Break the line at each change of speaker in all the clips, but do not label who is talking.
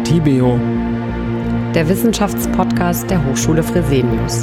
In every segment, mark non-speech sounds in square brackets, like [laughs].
Atibeo,
der Wissenschaftspodcast der Hochschule Fresenius.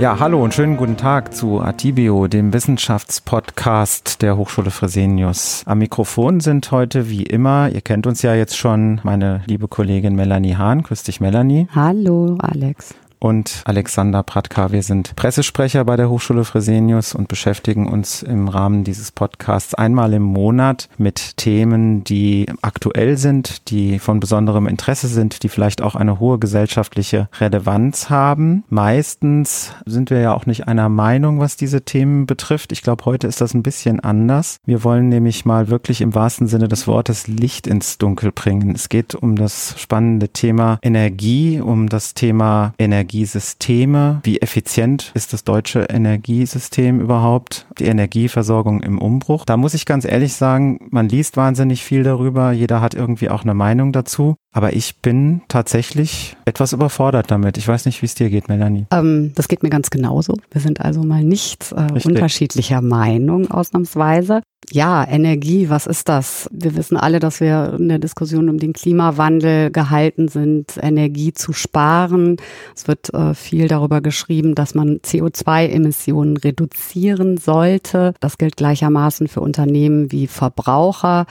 Ja, hallo und schönen guten Tag zu Atibio, dem Wissenschaftspodcast der Hochschule Fresenius. Am Mikrofon sind heute wie immer, ihr kennt uns ja jetzt schon, meine liebe Kollegin Melanie Hahn. Grüß dich, Melanie.
Hallo, Alex
und Alexander Pratka. Wir sind Pressesprecher bei der Hochschule Fresenius und beschäftigen uns im Rahmen dieses Podcasts einmal im Monat mit Themen, die aktuell sind, die von besonderem Interesse sind, die vielleicht auch eine hohe gesellschaftliche Relevanz haben. Meistens sind wir ja auch nicht einer Meinung, was diese Themen betrifft. Ich glaube, heute ist das ein bisschen anders. Wir wollen nämlich mal wirklich im wahrsten Sinne des Wortes Licht ins Dunkel bringen. Es geht um das spannende Thema Energie, um das Thema Energie Energiesysteme. Wie effizient ist das deutsche Energiesystem überhaupt? Die Energieversorgung im Umbruch. Da muss ich ganz ehrlich sagen, man liest wahnsinnig viel darüber. Jeder hat irgendwie auch eine Meinung dazu. Aber ich bin tatsächlich etwas überfordert damit. Ich weiß nicht, wie es dir geht, Melanie.
Ähm, das geht mir ganz genauso. Wir sind also mal nicht äh, unterschiedlicher Meinung ausnahmsweise. Ja, Energie, was ist das? Wir wissen alle, dass wir in der Diskussion um den Klimawandel gehalten sind, Energie zu sparen. Es wird äh, viel darüber geschrieben, dass man CO2-Emissionen reduzieren sollte. Das gilt gleichermaßen für Unternehmen wie Verbraucher.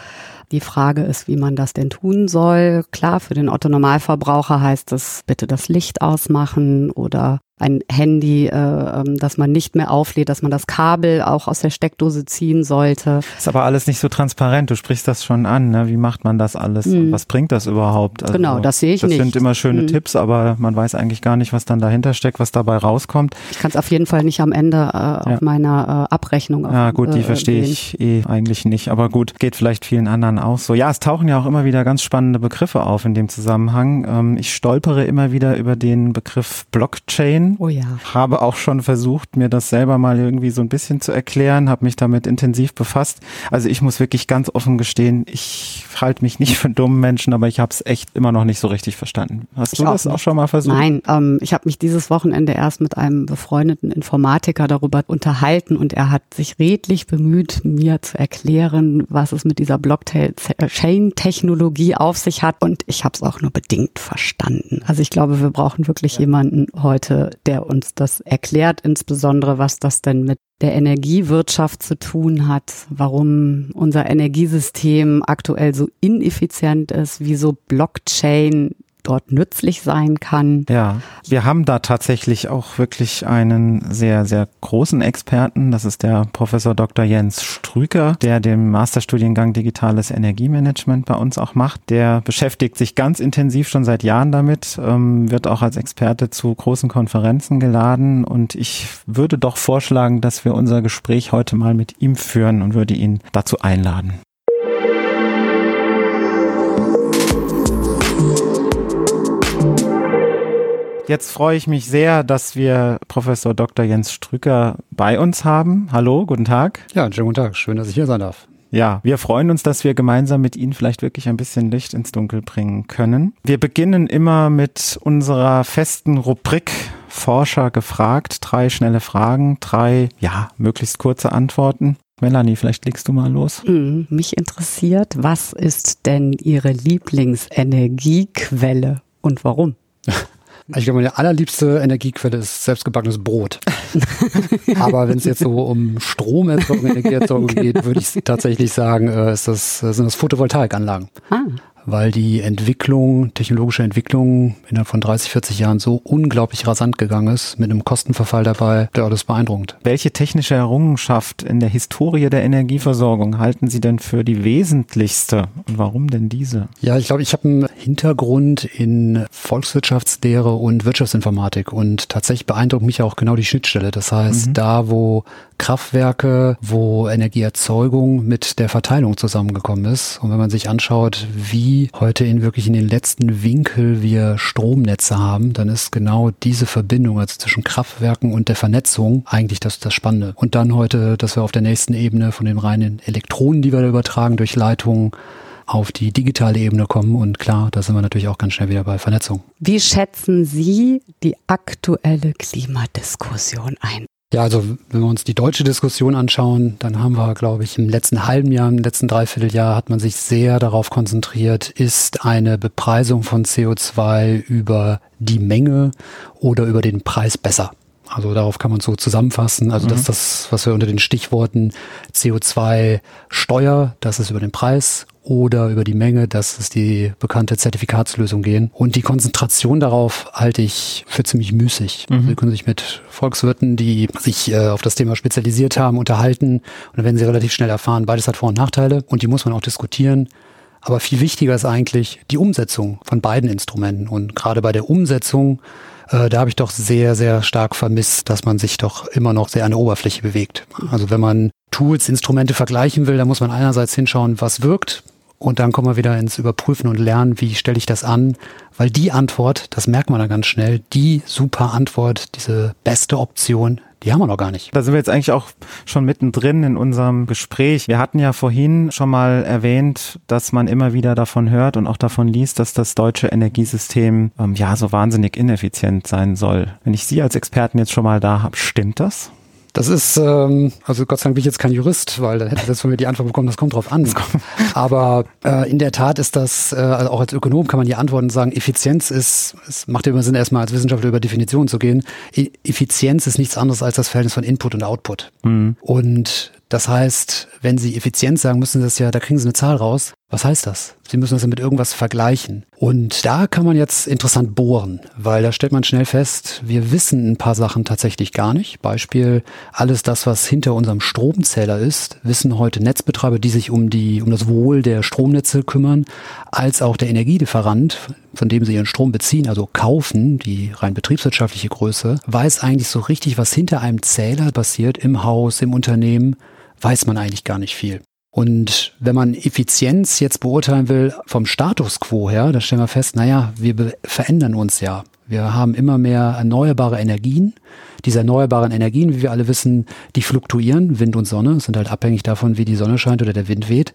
Die Frage ist, wie man das denn tun soll. Klar, für den Otto Normalverbraucher heißt es bitte das Licht ausmachen oder ein Handy, äh, ähm, dass man nicht mehr auflädt, dass man das Kabel auch aus der Steckdose ziehen sollte.
Ist aber alles nicht so transparent. Du sprichst das schon an. Ne? Wie macht man das alles? Mhm. Was bringt das überhaupt?
Also, genau, das sehe ich
das
nicht.
Das sind immer schöne mhm. Tipps, aber man weiß eigentlich gar nicht, was dann dahinter steckt, was dabei rauskommt.
Ich kann es auf jeden Fall nicht am Ende äh, ja. auf meiner äh, Abrechnung. Auf,
ja gut, die äh, verstehe ich eh eigentlich nicht. Aber gut, geht vielleicht vielen anderen auch so. Ja, es tauchen ja auch immer wieder ganz spannende Begriffe auf in dem Zusammenhang. Ähm, ich stolpere immer wieder über den Begriff Blockchain.
Oh ja.
Habe auch schon versucht, mir das selber mal irgendwie so ein bisschen zu erklären, habe mich damit intensiv befasst. Also ich muss wirklich ganz offen gestehen, ich halte mich nicht für dummen Menschen, aber ich habe es echt immer noch nicht so richtig verstanden. Hast ich du das auch schon mal versucht?
Nein, ähm, ich habe mich dieses Wochenende erst mit einem befreundeten Informatiker darüber unterhalten und er hat sich redlich bemüht, mir zu erklären, was es mit dieser Blockchain-Technologie auf sich hat und ich habe es auch nur bedingt verstanden. Also ich glaube, wir brauchen wirklich ja. jemanden heute, der uns das erklärt, insbesondere was das denn mit der Energiewirtschaft zu tun hat, warum unser Energiesystem aktuell so ineffizient ist, wieso Blockchain dort nützlich sein kann.
Ja, wir haben da tatsächlich auch wirklich einen sehr, sehr großen Experten. Das ist der Professor Dr. Jens Strüker, der den Masterstudiengang Digitales Energiemanagement bei uns auch macht. Der beschäftigt sich ganz intensiv schon seit Jahren damit, ähm, wird auch als Experte zu großen Konferenzen geladen und ich würde doch vorschlagen, dass wir unser Gespräch heute mal mit ihm führen und würde ihn dazu einladen. Jetzt freue ich mich sehr, dass wir Professor Dr. Jens Strücker bei uns haben. Hallo, guten Tag.
Ja, einen schönen guten Tag. Schön, dass ich hier sein darf.
Ja, wir freuen uns, dass wir gemeinsam mit Ihnen vielleicht wirklich ein bisschen Licht ins Dunkel bringen können. Wir beginnen immer mit unserer festen Rubrik Forscher gefragt. Drei schnelle Fragen, drei, ja, möglichst kurze Antworten. Melanie, vielleicht legst du mal los.
Mhm, mich interessiert, was ist denn Ihre Lieblingsenergiequelle und warum? [laughs]
Ich glaube, meine allerliebste Energiequelle ist selbstgebackenes Brot. [laughs] Aber wenn es jetzt so um Stromerzeugung, Energieerzeugung geht, würde ich tatsächlich sagen, äh, ist das, sind das Photovoltaikanlagen. Ah weil die Entwicklung, technologische Entwicklung innerhalb von 30, 40 Jahren so unglaublich rasant gegangen ist, mit einem Kostenverfall dabei, der das ist beeindruckend.
Welche technische Errungenschaft in der Historie der Energieversorgung halten Sie denn für die wesentlichste und warum denn diese?
Ja, ich glaube, ich habe einen Hintergrund in Volkswirtschaftslehre und Wirtschaftsinformatik und tatsächlich beeindruckt mich auch genau die Schnittstelle. Das heißt, mhm. da wo Kraftwerke, wo Energieerzeugung mit der Verteilung zusammengekommen ist und wenn man sich anschaut, wie heute in wirklich in den letzten Winkel wir Stromnetze haben, dann ist genau diese Verbindung, also zwischen Kraftwerken und der Vernetzung, eigentlich das, das Spannende. Und dann heute, dass wir auf der nächsten Ebene von den reinen Elektronen, die wir da übertragen durch Leitungen, auf die digitale Ebene kommen. Und klar, da sind wir natürlich auch ganz schnell wieder bei Vernetzung.
Wie schätzen Sie die aktuelle Klimadiskussion ein?
Ja, also wenn wir uns die deutsche Diskussion anschauen, dann haben wir, glaube ich, im letzten halben Jahr, im letzten Dreivierteljahr hat man sich sehr darauf konzentriert, ist eine Bepreisung von CO2 über die Menge oder über den Preis besser. Also darauf kann man so zusammenfassen. Also mhm. dass das, was wir unter den Stichworten CO2-Steuer, das ist über den Preis oder über die Menge, das ist die bekannte Zertifikatslösung gehen. Und die Konzentration darauf halte ich für ziemlich müßig. Mhm. Sie können sich mit Volkswirten, die sich äh, auf das Thema spezialisiert haben, unterhalten und dann werden sie relativ schnell erfahren, beides hat Vor- und Nachteile und die muss man auch diskutieren. Aber viel wichtiger ist eigentlich die Umsetzung von beiden Instrumenten. Und gerade bei der Umsetzung äh, da habe ich doch sehr, sehr stark vermisst, dass man sich doch immer noch sehr an der Oberfläche bewegt. Also wenn man Tools, Instrumente vergleichen will, dann muss man einerseits hinschauen, was wirkt. Und dann kommen wir wieder ins Überprüfen und Lernen, wie stelle ich das an. Weil die Antwort, das merkt man dann ganz schnell, die super Antwort, diese beste Option, die haben wir noch gar nicht.
Da sind wir jetzt eigentlich auch schon mittendrin in unserem Gespräch. Wir hatten ja vorhin schon mal erwähnt, dass man immer wieder davon hört und auch davon liest, dass das deutsche Energiesystem ähm, ja so wahnsinnig ineffizient sein soll. Wenn ich Sie als Experten jetzt schon mal da habe, stimmt das?
Das ist, ähm, also Gott sei Dank bin ich jetzt kein Jurist, weil dann hätte ich jetzt von mir die Antwort bekommen, das kommt drauf an. [laughs] Aber äh, in der Tat ist das, äh, also auch als Ökonom kann man die Antworten sagen, Effizienz ist, es macht immer Sinn, erstmal als Wissenschaftler über Definitionen zu gehen. E Effizienz ist nichts anderes als das Verhältnis von Input und Output. Mhm. Und das heißt, wenn Sie Effizienz sagen, müssen Sie das ja, da kriegen Sie eine Zahl raus. Was heißt das? Sie müssen das mit irgendwas vergleichen. Und da kann man jetzt interessant bohren, weil da stellt man schnell fest, wir wissen ein paar Sachen tatsächlich gar nicht. Beispiel, alles das, was hinter unserem Stromzähler ist, wissen heute Netzbetreiber, die sich um die, um das Wohl der Stromnetze kümmern, als auch der Energielieferant, von dem sie ihren Strom beziehen, also kaufen, die rein betriebswirtschaftliche Größe, weiß eigentlich so richtig, was hinter einem Zähler passiert im Haus, im Unternehmen, weiß man eigentlich gar nicht viel. Und wenn man Effizienz jetzt beurteilen will vom Status quo her, da stellen wir fest, naja, wir verändern uns ja. Wir haben immer mehr erneuerbare Energien. Diese erneuerbaren Energien, wie wir alle wissen, die fluktuieren. Wind und Sonne sind halt abhängig davon, wie die Sonne scheint oder der Wind weht.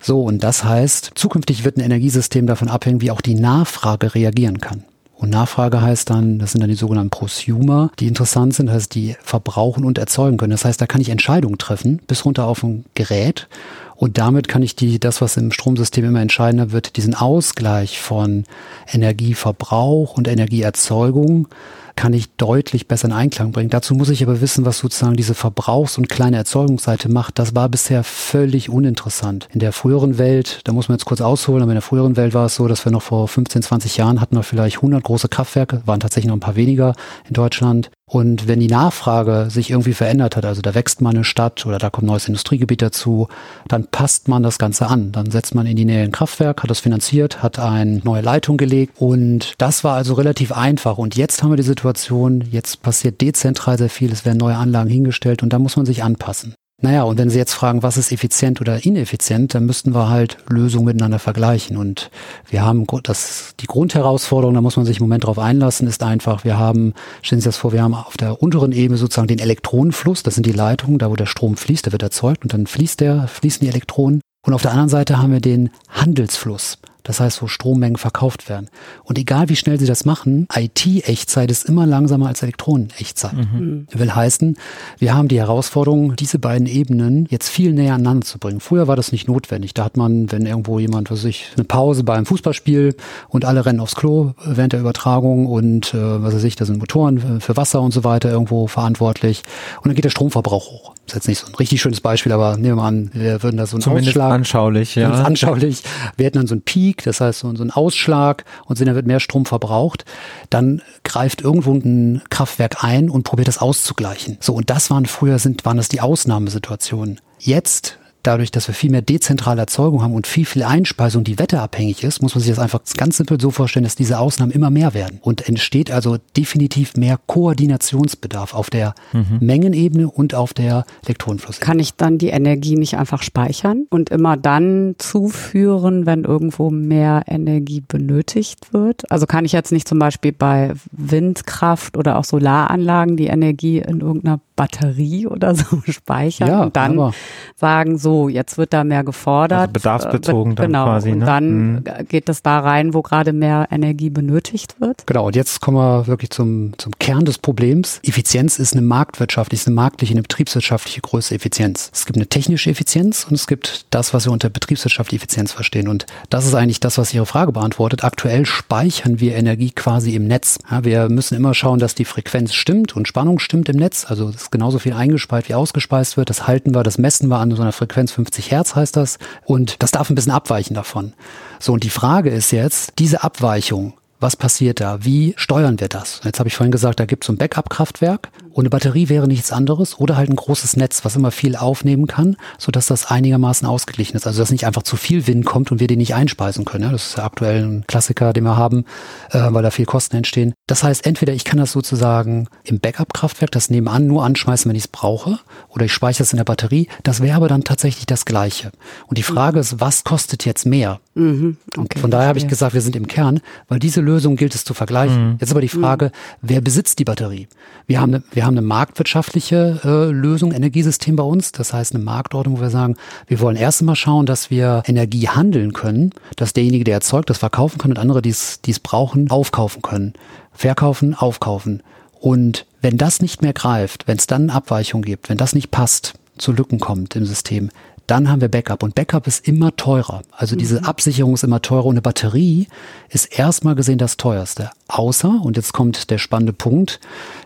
So, und das heißt, zukünftig wird ein Energiesystem davon abhängen, wie auch die Nachfrage reagieren kann. Und Nachfrage heißt dann, das sind dann die sogenannten Prosumer, die interessant sind, das heißt, die verbrauchen und erzeugen können. Das heißt, da kann ich Entscheidungen treffen, bis runter auf ein Gerät. Und damit kann ich die, das, was im Stromsystem immer entscheidender wird, diesen Ausgleich von Energieverbrauch und Energieerzeugung kann ich deutlich besser in Einklang bringen. Dazu muss ich aber wissen, was sozusagen diese Verbrauchs- und kleine Erzeugungsseite macht. Das war bisher völlig uninteressant. In der früheren Welt, da muss man jetzt kurz ausholen, aber in der früheren Welt war es so, dass wir noch vor 15, 20 Jahren hatten wir vielleicht 100 große Kraftwerke, waren tatsächlich noch ein paar weniger in Deutschland. Und wenn die Nachfrage sich irgendwie verändert hat, also da wächst mal eine Stadt oder da kommt neues Industriegebiet dazu, dann passt man das Ganze an. Dann setzt man in die Nähe ein Kraftwerk, hat das finanziert, hat eine neue Leitung gelegt und das war also relativ einfach. Und jetzt haben wir die Situation, jetzt passiert dezentral sehr viel, es werden neue Anlagen hingestellt und da muss man sich anpassen. Naja, und wenn Sie jetzt fragen, was ist effizient oder ineffizient, dann müssten wir halt Lösungen miteinander vergleichen. Und wir haben das, die Grundherausforderung, da muss man sich im Moment drauf einlassen, ist einfach, wir haben, stellen Sie sich das vor, wir haben auf der unteren Ebene sozusagen den Elektronenfluss, das sind die Leitungen, da wo der Strom fließt, der wird erzeugt und dann fließt der, fließen die Elektronen. Und auf der anderen Seite haben wir den Handelsfluss. Das heißt, wo Strommengen verkauft werden. Und egal wie schnell sie das machen, IT-Echtzeit ist immer langsamer als Elektronen-Echtzeit. Mhm. Will heißen, wir haben die Herausforderung, diese beiden Ebenen jetzt viel näher aneinander zu bringen. Früher war das nicht notwendig. Da hat man, wenn irgendwo jemand, was ich, eine Pause beim Fußballspiel und alle rennen aufs Klo während der Übertragung und äh, was weiß ich, da sind Motoren für Wasser und so weiter irgendwo verantwortlich. Und dann geht der Stromverbrauch hoch. Das ist jetzt nicht so ein richtig schönes Beispiel, aber nehmen wir mal an, wir würden da so einen
Zumindest
Ausschlag.
anschaulich, ja.
Anschaulich. Wir hätten dann so einen Peak Peak, das heißt so, so ein Ausschlag und sehen, da wird mehr Strom verbraucht, dann greift irgendwo ein Kraftwerk ein und probiert das auszugleichen. So, und das waren früher sind, waren das die Ausnahmesituationen. Jetzt dadurch, dass wir viel mehr dezentrale Erzeugung haben und viel, viel Einspeisung, die wetterabhängig ist, muss man sich das einfach ganz simpel so vorstellen, dass diese Ausnahmen immer mehr werden. Und entsteht also definitiv mehr Koordinationsbedarf auf der mhm. Mengenebene und auf der Elektronenflussebene.
Kann ich dann die Energie nicht einfach speichern und immer dann zuführen, wenn irgendwo mehr Energie benötigt wird? Also kann ich jetzt nicht zum Beispiel bei Windkraft oder auch Solaranlagen die Energie in irgendeiner Batterie oder so [laughs] speichern
ja,
und dann sagen, so, jetzt wird da mehr gefordert. Also
bedarfsbezogen dann
genau,
quasi.
Ne? Und dann mhm. geht es da rein, wo gerade mehr Energie benötigt wird.
Genau, und jetzt kommen wir wirklich zum, zum Kern des Problems. Effizienz ist eine marktwirtschaftliche, ist eine marktliche, eine betriebswirtschaftliche größte Effizienz. Es gibt eine technische Effizienz und es gibt das, was wir unter betriebswirtschaftliche Effizienz verstehen. Und das ist eigentlich das, was Ihre Frage beantwortet. Aktuell speichern wir Energie quasi im Netz. Ja, wir müssen immer schauen, dass die Frequenz stimmt und Spannung stimmt im Netz. Also ist genauso viel eingespeist wie ausgespeist wird. Das halten wir, das messen wir an so einer Frequenz 50 Hertz heißt das. Und das darf ein bisschen abweichen davon. So, und die Frage ist jetzt, diese Abweichung, was passiert da? Wie steuern wir das? Jetzt habe ich vorhin gesagt, da gibt es so ein Backup-Kraftwerk und eine Batterie wäre nichts anderes oder halt ein großes Netz, was immer viel aufnehmen kann, sodass das einigermaßen ausgeglichen ist. Also dass nicht einfach zu viel Wind kommt und wir den nicht einspeisen können. Ja, das ist ja aktuell ein Klassiker, den wir haben, äh, weil da viel Kosten entstehen. Das heißt, entweder ich kann das sozusagen im Backup-Kraftwerk, das nebenan nur anschmeißen, wenn ich es brauche, oder ich speichere es in der Batterie. Das wäre aber dann tatsächlich das Gleiche. Und die Frage ist, was kostet jetzt mehr? Mhm, okay, von daher habe ich gesagt, wir sind im Kern, weil diese Lösung gilt es zu vergleichen. Mhm. Jetzt aber die Frage, mhm. wer besitzt die Batterie? Wir haben, eine, wir haben eine marktwirtschaftliche äh, Lösung, Energiesystem bei uns. Das heißt eine Marktordnung, wo wir sagen, wir wollen erst einmal schauen, dass wir Energie handeln können, dass derjenige, der erzeugt, das verkaufen kann und andere, die es brauchen, aufkaufen können. Verkaufen, aufkaufen. Und wenn das nicht mehr greift, wenn es dann Abweichungen gibt, wenn das nicht passt, zu Lücken kommt im System, dann haben wir Backup. Und Backup ist immer teurer. Also diese mhm. Absicherung ist immer teurer. Und eine Batterie ist erstmal gesehen das teuerste. Außer, und jetzt kommt der spannende Punkt,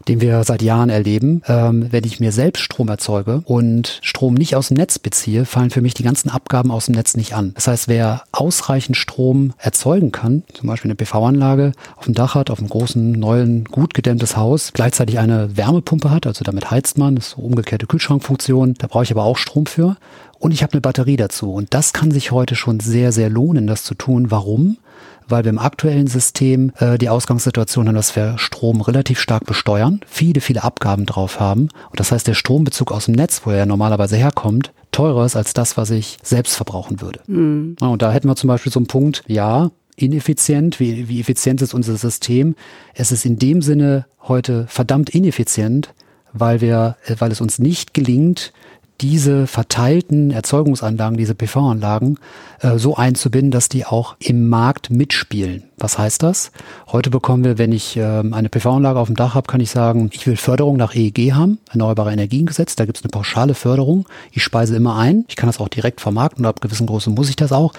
den wir seit Jahren erleben, ähm, wenn ich mir selbst Strom erzeuge und Strom nicht aus dem Netz beziehe, fallen für mich die ganzen Abgaben aus dem Netz nicht an. Das heißt, wer ausreichend Strom erzeugen kann, zum Beispiel eine PV-Anlage auf dem Dach hat, auf einem großen, neuen, gut gedämmtes Haus, gleichzeitig eine Wärmepumpe hat, also damit heizt man, das ist so umgekehrte Kühlschrankfunktion, da brauche ich aber auch Strom für und ich habe eine Batterie dazu. Und das kann sich heute schon sehr, sehr lohnen, das zu tun. Warum? Weil wir im aktuellen System äh, die Ausgangssituation haben, dass wir Strom relativ stark besteuern, viele, viele Abgaben drauf haben. Und das heißt, der Strombezug aus dem Netz, wo er normalerweise herkommt, teurer ist als das, was ich selbst verbrauchen würde. Mhm. und da hätten wir zum Beispiel so einen Punkt, ja, ineffizient, wie, wie effizient ist unser System. Es ist in dem Sinne heute verdammt ineffizient, weil wir, äh, weil es uns nicht gelingt, diese verteilten Erzeugungsanlagen, diese PV-Anlagen äh, so einzubinden, dass die auch im Markt mitspielen. Was heißt das? Heute bekommen wir, wenn ich ähm, eine PV-Anlage auf dem Dach habe, kann ich sagen, ich will Förderung nach EEG haben, Erneuerbare Energiengesetz. Da gibt es eine pauschale Förderung. Ich speise immer ein. Ich kann das auch direkt vermarkten und ab gewissen Größe muss ich das auch.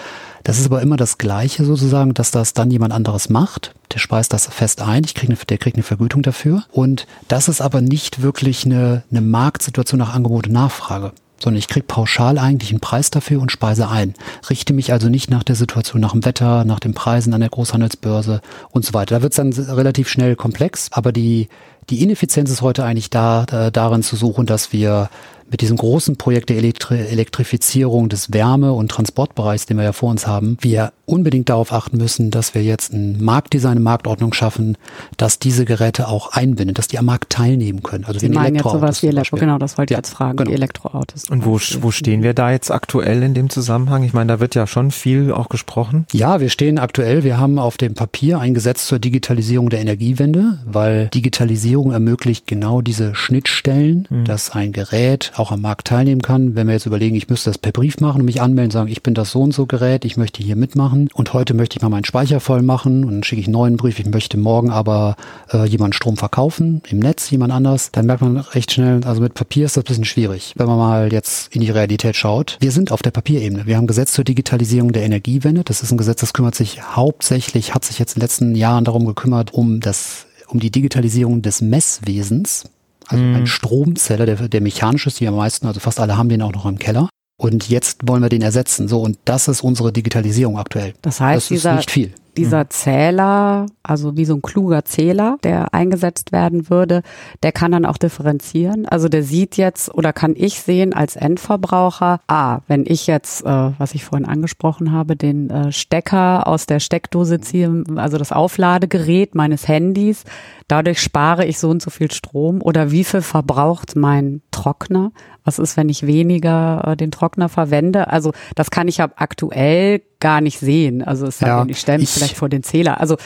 Das ist aber immer das Gleiche sozusagen, dass das dann jemand anderes macht. Der speist das fest ein. Ich krieg eine, der kriegt eine Vergütung dafür. Und das ist aber nicht wirklich eine, eine Marktsituation nach Angebot und Nachfrage sondern ich kriege pauschal eigentlich einen Preis dafür und speise ein. Richte mich also nicht nach der Situation, nach dem Wetter, nach den Preisen an der Großhandelsbörse und so weiter. Da wird es dann relativ schnell komplex, aber die, die Ineffizienz ist heute eigentlich da, äh, darin zu suchen, dass wir mit diesem großen Projekt der Elektri Elektrifizierung des Wärme- und Transportbereichs, den wir ja vor uns haben, wir unbedingt darauf achten müssen, dass wir jetzt ein Marktdesign, eine Marktordnung schaffen, dass diese Geräte auch einbinden, dass die am Markt teilnehmen können.
Also Sie meinen jetzt sowas wie Elektro, genau, das wollte ich ja, jetzt fragen, genau. die Elektroautos.
Und wo, wo stehen wir da jetzt aktuell in dem Zusammenhang? Ich meine, da wird ja schon viel auch gesprochen.
Ja, wir stehen aktuell, wir haben auf dem Papier ein Gesetz zur Digitalisierung der Energiewende, weil Digitalisierung ermöglicht genau diese Schnittstellen, mhm. dass ein Gerät auch am Markt teilnehmen kann. Wenn wir jetzt überlegen, ich müsste das per Brief machen und mich anmelden, sagen, ich bin das so und so Gerät, ich möchte hier mitmachen und heute möchte ich mal meinen Speicher voll machen und dann schicke ich einen neuen Brief, ich möchte morgen aber äh, jemand Strom verkaufen, im Netz jemand anders, dann merkt man recht schnell, also mit Papier ist das ein bisschen schwierig. Wenn man mal jetzt in die Realität schaut, wir sind auf der Papierebene. Wir haben Gesetz zur Digitalisierung der Energiewende. Das ist ein Gesetz, das kümmert sich hauptsächlich, hat sich jetzt in den letzten Jahren darum gekümmert, um das um die Digitalisierung des Messwesens. Also mhm. ein Stromzeller, der, der mechanisch ist, die am meisten, also fast alle haben den auch noch im Keller. Und jetzt wollen wir den ersetzen. So, und das ist unsere Digitalisierung aktuell.
Das heißt, das ist dieser, nicht viel dieser mhm. Zähler, also wie so ein kluger Zähler, der eingesetzt werden würde, der kann dann auch differenzieren. Also der sieht jetzt oder kann ich sehen als Endverbraucher, ah, wenn ich jetzt, äh, was ich vorhin angesprochen habe, den äh, Stecker aus der Steckdose ziehe, also das Aufladegerät meines Handys, dadurch spare ich so und so viel Strom oder wie viel verbraucht mein Trockner? Was ist, wenn ich weniger äh, den Trockner verwende? Also das kann ich ab aktuell gar nicht sehen. Also es ja, ich stelle mich vielleicht vor den Zähler. Also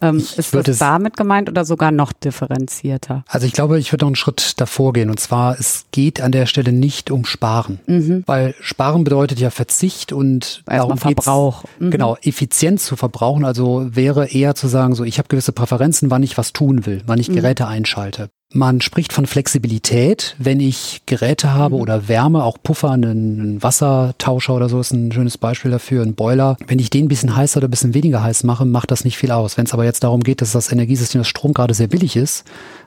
Ähm, ist das damit gemeint oder sogar noch differenzierter?
Also ich glaube, ich würde noch einen Schritt davor gehen. Und zwar, es geht an der Stelle nicht um Sparen. Mhm. Weil Sparen bedeutet ja Verzicht und
darum Verbrauch.
Mhm. Genau, effizient zu verbrauchen. Also wäre eher zu sagen, so ich habe gewisse Präferenzen, wann ich was tun will, wann ich mhm. Geräte einschalte. Man spricht von Flexibilität, wenn ich Geräte habe mhm. oder Wärme, auch Puffer, einen Wassertauscher oder so ist ein schönes Beispiel dafür, ein Boiler. Wenn ich den ein bisschen heißer oder ein bisschen weniger heiß mache, macht das nicht viel aus. Wenn es aber jetzt darum geht, dass das Energiesystem, das Strom gerade sehr billig ist,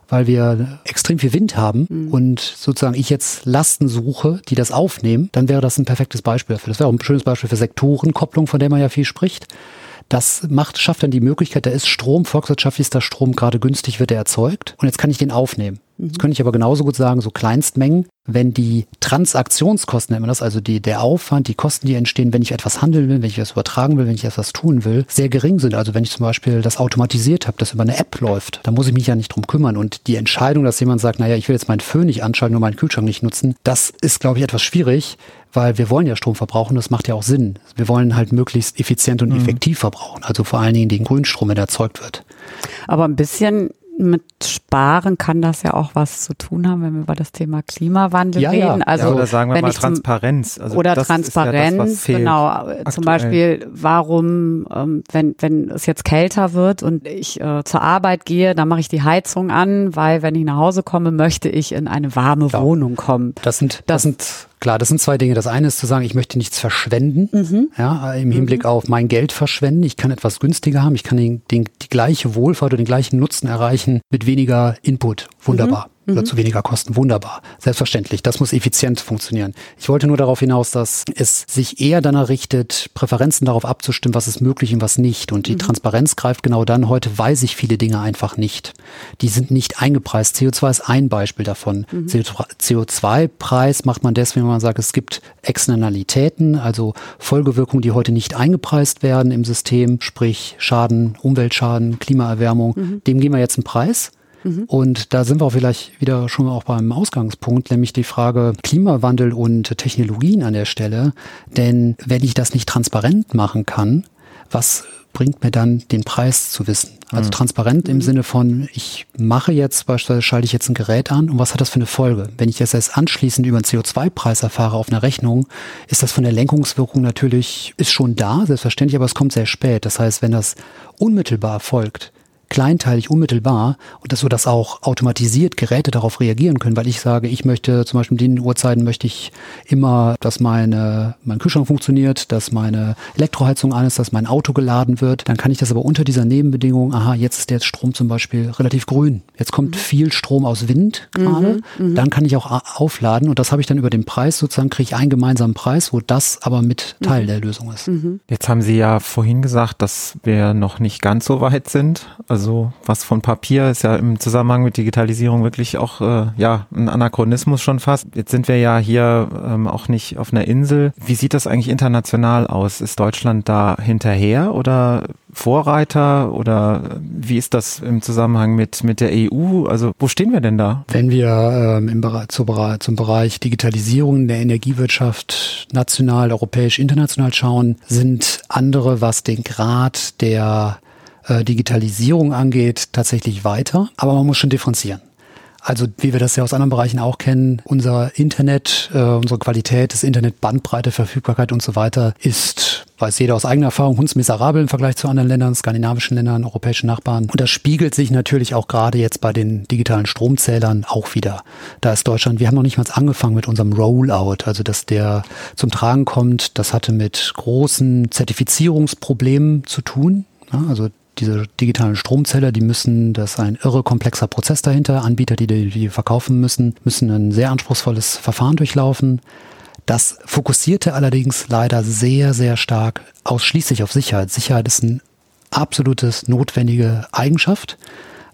weil wir extrem viel Wind haben mhm. und sozusagen ich jetzt Lasten suche, die das aufnehmen, dann wäre das ein perfektes Beispiel dafür. Das wäre auch ein schönes Beispiel für Sektorenkopplung, von der man ja viel spricht. Das macht, schafft dann die Möglichkeit, da ist Strom, volkswirtschaftlich ist der Strom gerade günstig, wird er erzeugt und jetzt kann ich den aufnehmen. Mhm. Jetzt könnte ich aber genauso gut sagen, so Kleinstmengen, wenn die Transaktionskosten, nennt man das, also die, der Aufwand, die Kosten, die entstehen, wenn ich etwas handeln will, wenn ich etwas übertragen will, wenn ich etwas tun will, sehr gering sind. Also wenn ich zum Beispiel das automatisiert habe, das über eine App läuft, dann muss ich mich ja nicht drum kümmern. Und die Entscheidung, dass jemand sagt, naja, ich will jetzt meinen Föhn nicht anschalten, nur meinen Kühlschrank nicht nutzen, das ist, glaube ich, etwas schwierig, weil wir wollen ja Strom verbrauchen, das macht ja auch Sinn. Wir wollen halt möglichst effizient und mhm. effektiv verbrauchen, also vor allen Dingen den Grünstrom, der erzeugt wird.
Aber ein bisschen mit Sparen kann das ja auch was zu tun haben, wenn wir über das Thema Klimawandel ja, reden.
Ja. Also ja, oder sagen wir mal Transparenz.
Also oder Transparenz, ja das, genau. Aktuell. Zum Beispiel, warum, ähm, wenn, wenn es jetzt kälter wird und ich äh, zur Arbeit gehe, dann mache ich die Heizung an, weil wenn ich nach Hause komme, möchte ich in eine warme Wohnung kommen.
Das sind, das, das sind Klar, das sind zwei Dinge. Das eine ist zu sagen, ich möchte nichts verschwenden, mhm. ja, im Hinblick mhm. auf mein Geld verschwenden. Ich kann etwas günstiger haben. Ich kann den, den, die gleiche Wohlfahrt oder den gleichen Nutzen erreichen mit weniger Input. Wunderbar. Mhm mhm. zu weniger Kosten. Wunderbar. Selbstverständlich. Das muss effizient funktionieren. Ich wollte nur darauf hinaus, dass es sich eher danach richtet, Präferenzen darauf abzustimmen, was ist möglich und was nicht. Und die mhm. Transparenz greift genau dann. Heute weiß ich viele Dinge einfach nicht. Die sind nicht eingepreist. CO2 ist ein Beispiel davon. Mhm. CO2-Preis macht man deswegen, wenn man sagt, es gibt Externalitäten, also Folgewirkungen, die heute nicht eingepreist werden im System, sprich Schaden, Umweltschaden, Klimaerwärmung. Mhm. Dem geben wir jetzt einen Preis. Mhm. Und da sind wir auch vielleicht wieder schon auch beim Ausgangspunkt, nämlich die Frage Klimawandel und Technologien an der Stelle. Denn wenn ich das nicht transparent machen kann, was bringt mir dann den Preis zu wissen? Also mhm. transparent im mhm. Sinne von, ich mache jetzt, beispielsweise schalte ich jetzt ein Gerät an und was hat das für eine Folge? Wenn ich das erst anschließend über einen CO2-Preis erfahre auf einer Rechnung, ist das von der Lenkungswirkung natürlich, ist schon da, selbstverständlich, aber es kommt sehr spät. Das heißt, wenn das unmittelbar erfolgt, kleinteilig unmittelbar und das so, dass auch automatisiert Geräte darauf reagieren können, weil ich sage, ich möchte zum Beispiel in den Uhrzeiten möchte ich immer, dass meine, mein Kühlschrank funktioniert, dass meine Elektroheizung an ist, dass mein Auto geladen wird. Dann kann ich das aber unter dieser Nebenbedingung, aha, jetzt ist der Strom zum Beispiel relativ grün. Jetzt kommt mhm. viel Strom aus Wind gerade. Mhm, mhm. dann kann ich auch aufladen und das habe ich dann über den Preis sozusagen, kriege ich einen gemeinsamen Preis, wo das aber mit Teil mhm. der Lösung ist.
Mhm. Jetzt haben Sie ja vorhin gesagt, dass wir noch nicht ganz so weit sind. Also also was von Papier ist ja im Zusammenhang mit Digitalisierung wirklich auch äh, ja ein Anachronismus schon fast. Jetzt sind wir ja hier ähm, auch nicht auf einer Insel. Wie sieht das eigentlich international aus? Ist Deutschland da hinterher oder Vorreiter oder wie ist das im Zusammenhang mit mit der EU? Also wo stehen wir denn da?
Wenn wir ähm, im Bereich, zum Bereich Digitalisierung der Energiewirtschaft national, europäisch, international schauen, sind andere, was den Grad der äh, Digitalisierung angeht, tatsächlich weiter. Aber man muss schon differenzieren. Also wie wir das ja aus anderen Bereichen auch kennen, unser Internet, äh, unsere Qualität, das Internet, Bandbreite, Verfügbarkeit und so weiter ist, weiß jeder aus eigener Erfahrung, hundsmiserabel im Vergleich zu anderen Ländern, skandinavischen Ländern, europäischen Nachbarn. Und das spiegelt sich natürlich auch gerade jetzt bei den digitalen Stromzählern auch wieder. Da ist Deutschland, wir haben noch nicht mal angefangen mit unserem Rollout, also dass der zum Tragen kommt, das hatte mit großen Zertifizierungsproblemen zu tun. Also diese digitalen Stromzähler, die müssen, das ist ein irre komplexer Prozess dahinter. Anbieter, die die verkaufen müssen, müssen ein sehr anspruchsvolles Verfahren durchlaufen. Das fokussierte allerdings leider sehr, sehr stark ausschließlich auf Sicherheit. Sicherheit ist ein absolutes notwendige Eigenschaft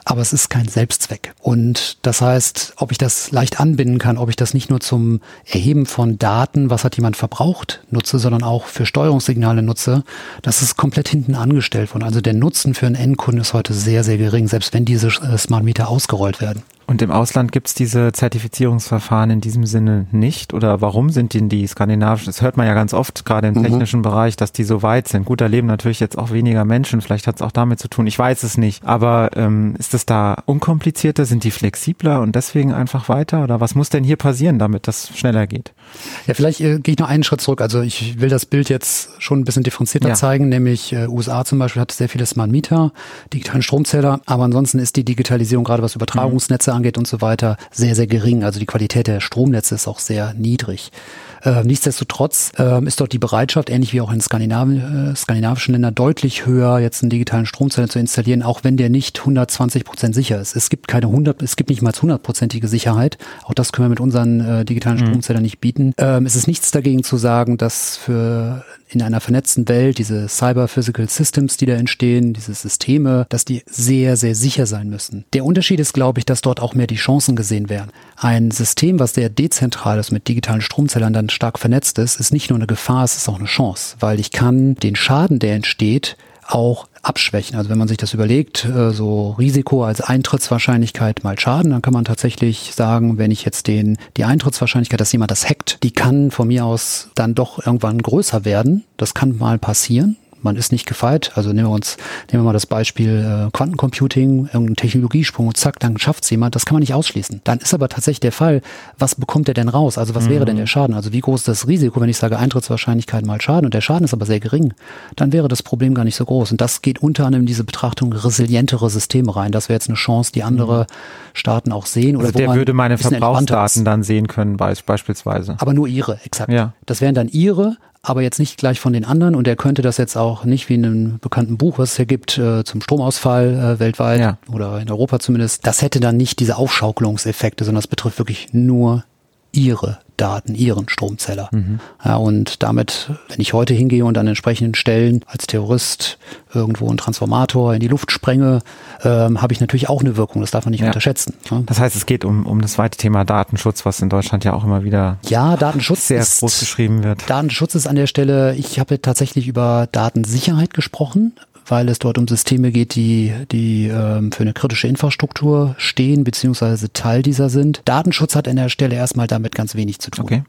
aber es ist kein Selbstzweck. Und das heißt, ob ich das leicht anbinden kann, ob ich das nicht nur zum Erheben von Daten, was hat jemand verbraucht, nutze, sondern auch für Steuerungssignale nutze, das ist komplett hinten angestellt worden. Also der Nutzen für einen Endkunden ist heute sehr, sehr gering, selbst wenn diese äh, Smart Meter ausgerollt werden.
Und im Ausland gibt es diese Zertifizierungsverfahren in diesem Sinne nicht? Oder warum sind denn die skandinavischen, das hört man ja ganz oft, gerade im mhm. technischen Bereich, dass die so weit sind. Gut, da leben natürlich jetzt auch weniger Menschen, vielleicht hat es auch damit zu tun, ich weiß es nicht. Aber ähm, ist es da unkomplizierter, sind die flexibler und deswegen einfach weiter? Oder was muss denn hier passieren, damit das schneller geht?
Ja, vielleicht äh, gehe ich noch einen Schritt zurück. Also ich will das Bild jetzt schon ein bisschen differenzierter ja. zeigen, nämlich äh, USA zum Beispiel hat sehr viele Smart Meter, digitalen Stromzähler, aber ansonsten ist die Digitalisierung gerade was Übertragungsnetze mhm. Angeht und so weiter sehr, sehr gering. Also die Qualität der Stromnetze ist auch sehr niedrig. Äh, nichtsdestotrotz äh, ist dort die Bereitschaft, ähnlich wie auch in Skandinavi äh, skandinavischen Ländern, deutlich höher, jetzt einen digitalen Stromzähler zu installieren, auch wenn der nicht 120 Prozent sicher ist. Es gibt keine 100, es gibt nicht mal 100-prozentige Sicherheit. Auch das können wir mit unseren äh, digitalen mhm. Stromzählern nicht bieten. Ähm, es ist nichts dagegen zu sagen, dass für in einer vernetzten Welt, diese Cyber-Physical Systems, die da entstehen, diese Systeme, dass die sehr, sehr sicher sein müssen. Der Unterschied ist, glaube ich, dass dort auch mehr die Chancen gesehen werden. Ein System, was sehr dezentral ist, mit digitalen Stromzellern dann stark vernetzt ist, ist nicht nur eine Gefahr, es ist auch eine Chance, weil ich kann den Schaden, der entsteht, auch abschwächen. Also wenn man sich das überlegt, äh, so Risiko als Eintrittswahrscheinlichkeit mal Schaden, dann kann man tatsächlich sagen, wenn ich jetzt den, die Eintrittswahrscheinlichkeit, dass jemand das hackt, die kann von mir aus dann doch irgendwann größer werden. Das kann mal passieren man ist nicht gefeit. Also nehmen wir uns, nehmen wir mal das Beispiel äh, Quantencomputing, irgendein Technologiesprung und zack, dann schafft es jemand. Das kann man nicht ausschließen. Dann ist aber tatsächlich der Fall, was bekommt er denn raus? Also was mhm. wäre denn der Schaden? Also wie groß ist das Risiko, wenn ich sage Eintrittswahrscheinlichkeit mal Schaden und der Schaden ist aber sehr gering, dann wäre das Problem gar nicht so groß. Und das geht unter anderem in diese Betrachtung resilientere Systeme rein. Das wäre jetzt eine Chance, die andere mhm. Staaten auch sehen.
Oder also der würde meine Verbrauchsdaten dann sehen können, beispielsweise.
Aber nur ihre, exakt. Ja. Das wären dann ihre, aber jetzt nicht gleich von den anderen und er könnte das jetzt auch nicht wie in einem bekannten Buch, was es hier gibt, äh, zum Stromausfall äh, weltweit ja. oder in Europa zumindest, das hätte dann nicht diese Aufschaukelungseffekte, sondern das betrifft wirklich nur ihre Daten, ihren Stromzeller. Mhm. Ja, und damit, wenn ich heute hingehe und an entsprechenden Stellen als Terrorist irgendwo einen Transformator in die Luft sprenge, ähm, habe ich natürlich auch eine Wirkung. Das darf man nicht ja. unterschätzen.
Ja? Das heißt, es geht um, um das zweite Thema Datenschutz, was in Deutschland ja auch immer wieder
ja, Datenschutz
sehr ist, groß geschrieben wird.
Datenschutz ist an der Stelle, ich habe tatsächlich über Datensicherheit gesprochen weil es dort um Systeme geht, die, die ähm, für eine kritische Infrastruktur stehen, beziehungsweise Teil dieser sind. Datenschutz hat an der Stelle erstmal damit ganz wenig zu tun. Okay.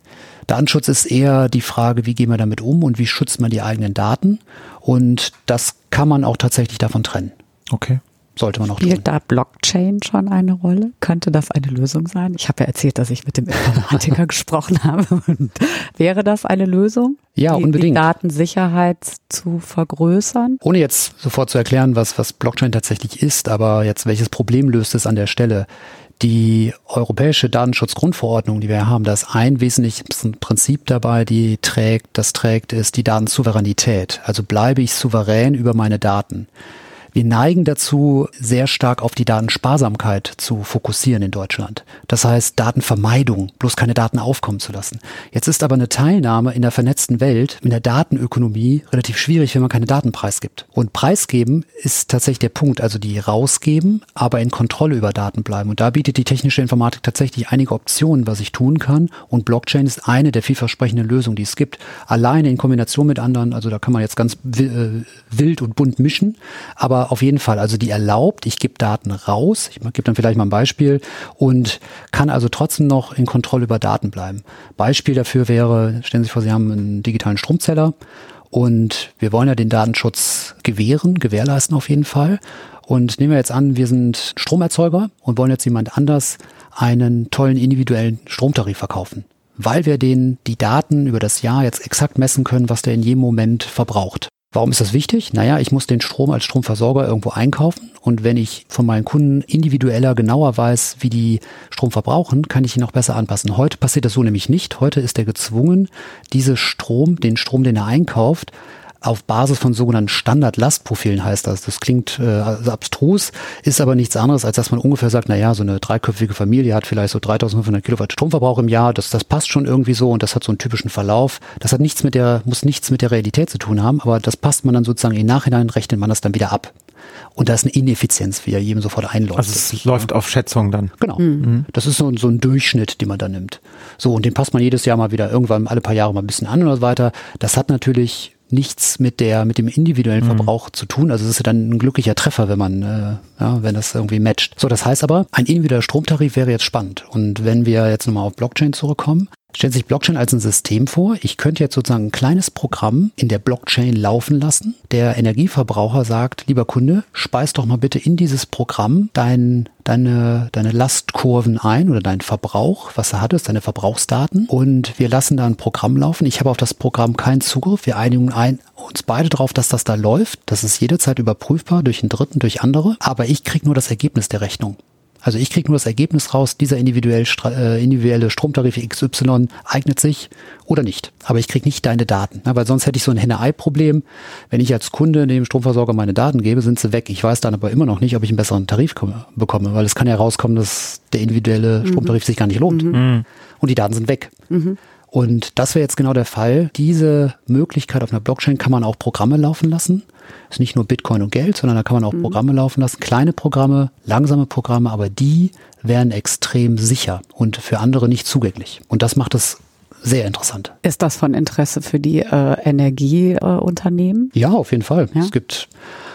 Datenschutz ist eher die Frage, wie gehen wir damit um und wie schützt man die eigenen Daten. Und das kann man auch tatsächlich davon trennen.
Okay
sollte man auch
Spielt
tun.
da Blockchain schon eine Rolle? Könnte das eine Lösung sein? Ich habe ja erzählt, dass ich mit dem Informatiker [laughs] gesprochen habe. Und wäre das eine Lösung?
Ja,
die,
unbedingt.
Die Datensicherheit zu vergrößern?
Ohne jetzt sofort zu erklären, was, was Blockchain tatsächlich ist, aber jetzt welches Problem löst es an der Stelle? Die europäische Datenschutzgrundverordnung, die wir haben, da ist ein wesentliches Prinzip dabei, die trägt, das trägt, ist die Datensouveränität. Also bleibe ich souverän über meine Daten. Wir neigen dazu, sehr stark auf die Datensparsamkeit zu fokussieren in Deutschland. Das heißt, Datenvermeidung, bloß keine Daten aufkommen zu lassen. Jetzt ist aber eine Teilnahme in der vernetzten Welt, in der Datenökonomie, relativ schwierig, wenn man keine Daten preisgibt. Und preisgeben ist tatsächlich der Punkt, also die rausgeben, aber in Kontrolle über Daten bleiben. Und da bietet die technische Informatik tatsächlich einige Optionen, was ich tun kann. Und Blockchain ist eine der vielversprechenden Lösungen, die es gibt. Alleine in Kombination mit anderen, also da kann man jetzt ganz äh, wild und bunt mischen, aber auf jeden Fall, also die erlaubt, ich gebe Daten raus, ich gebe dann vielleicht mal ein Beispiel und kann also trotzdem noch in Kontrolle über Daten bleiben. Beispiel dafür wäre, stellen Sie sich vor, Sie haben einen digitalen Stromzeller und wir wollen ja den Datenschutz gewähren, gewährleisten auf jeden Fall. Und nehmen wir jetzt an, wir sind Stromerzeuger und wollen jetzt jemand anders einen tollen individuellen Stromtarif verkaufen, weil wir den die Daten über das Jahr jetzt exakt messen können, was der in jedem Moment verbraucht. Warum ist das wichtig? Naja, ich muss den Strom als Stromversorger irgendwo einkaufen und wenn ich von meinen Kunden individueller, genauer weiß, wie die Strom verbrauchen, kann ich ihn auch besser anpassen. Heute passiert das so nämlich nicht. Heute ist er gezwungen, diese Strom, den Strom, den er einkauft, auf Basis von sogenannten Standard-Lastprofilen heißt das. Das klingt äh, abstrus, ist aber nichts anderes, als dass man ungefähr sagt, na ja, so eine dreiköpfige Familie hat vielleicht so 3500 Kilowatt Stromverbrauch im Jahr, das, das passt schon irgendwie so und das hat so einen typischen Verlauf. Das hat nichts mit der, muss nichts mit der Realität zu tun haben, aber das passt man dann sozusagen im Nachhinein, rechnet man das dann wieder ab. Und da ist eine Ineffizienz, wie er jedem sofort einläuft.
Also es ja. läuft auf Schätzung dann.
Genau. Mhm. Das ist so, so ein Durchschnitt, den man da nimmt. So, und den passt man jedes Jahr mal wieder irgendwann alle paar Jahre mal ein bisschen an oder so weiter. Das hat natürlich nichts mit der, mit dem individuellen mhm. Verbrauch zu tun. Also es ist ja dann ein glücklicher Treffer, wenn man, äh, ja, wenn das irgendwie matcht. So, das heißt aber, ein individueller Stromtarif wäre jetzt spannend. Und wenn wir jetzt nochmal auf Blockchain zurückkommen, stellt sich Blockchain als ein System vor. Ich könnte jetzt sozusagen ein kleines Programm in der Blockchain laufen lassen. Der Energieverbraucher sagt, lieber Kunde, speis doch mal bitte in dieses Programm dein, deine, deine Lastkurven ein oder deinen Verbrauch, was du hattest, deine Verbrauchsdaten. Und wir lassen da ein Programm laufen. Ich habe auf das Programm keinen Zugriff. Wir einigen ein, uns beide darauf, dass das da läuft. Das ist jederzeit überprüfbar durch einen Dritten, durch andere. Aber ich kriege nur das Ergebnis der Rechnung. Also ich kriege nur das Ergebnis raus, dieser individuell, äh, individuelle Stromtarif XY eignet sich oder nicht. Aber ich kriege nicht deine Daten. Ja, weil sonst hätte ich so ein Henne-Ei-Problem. Wenn ich als Kunde dem Stromversorger meine Daten gebe, sind sie weg. Ich weiß dann aber immer noch nicht, ob ich einen besseren Tarif komme, bekomme, weil es kann ja rauskommen, dass der individuelle mhm. Stromtarif sich gar nicht lohnt. Mhm. Und die Daten sind weg. Mhm. Und das wäre jetzt genau der Fall. Diese Möglichkeit auf einer Blockchain kann man auch Programme laufen lassen ist nicht nur Bitcoin und Geld, sondern da kann man auch mhm. Programme laufen lassen. Kleine Programme, langsame Programme, aber die wären extrem sicher und für andere nicht zugänglich. Und das macht es sehr interessant.
Ist das von Interesse für die äh, Energieunternehmen?
Äh, ja, auf jeden Fall. Ja? Es gibt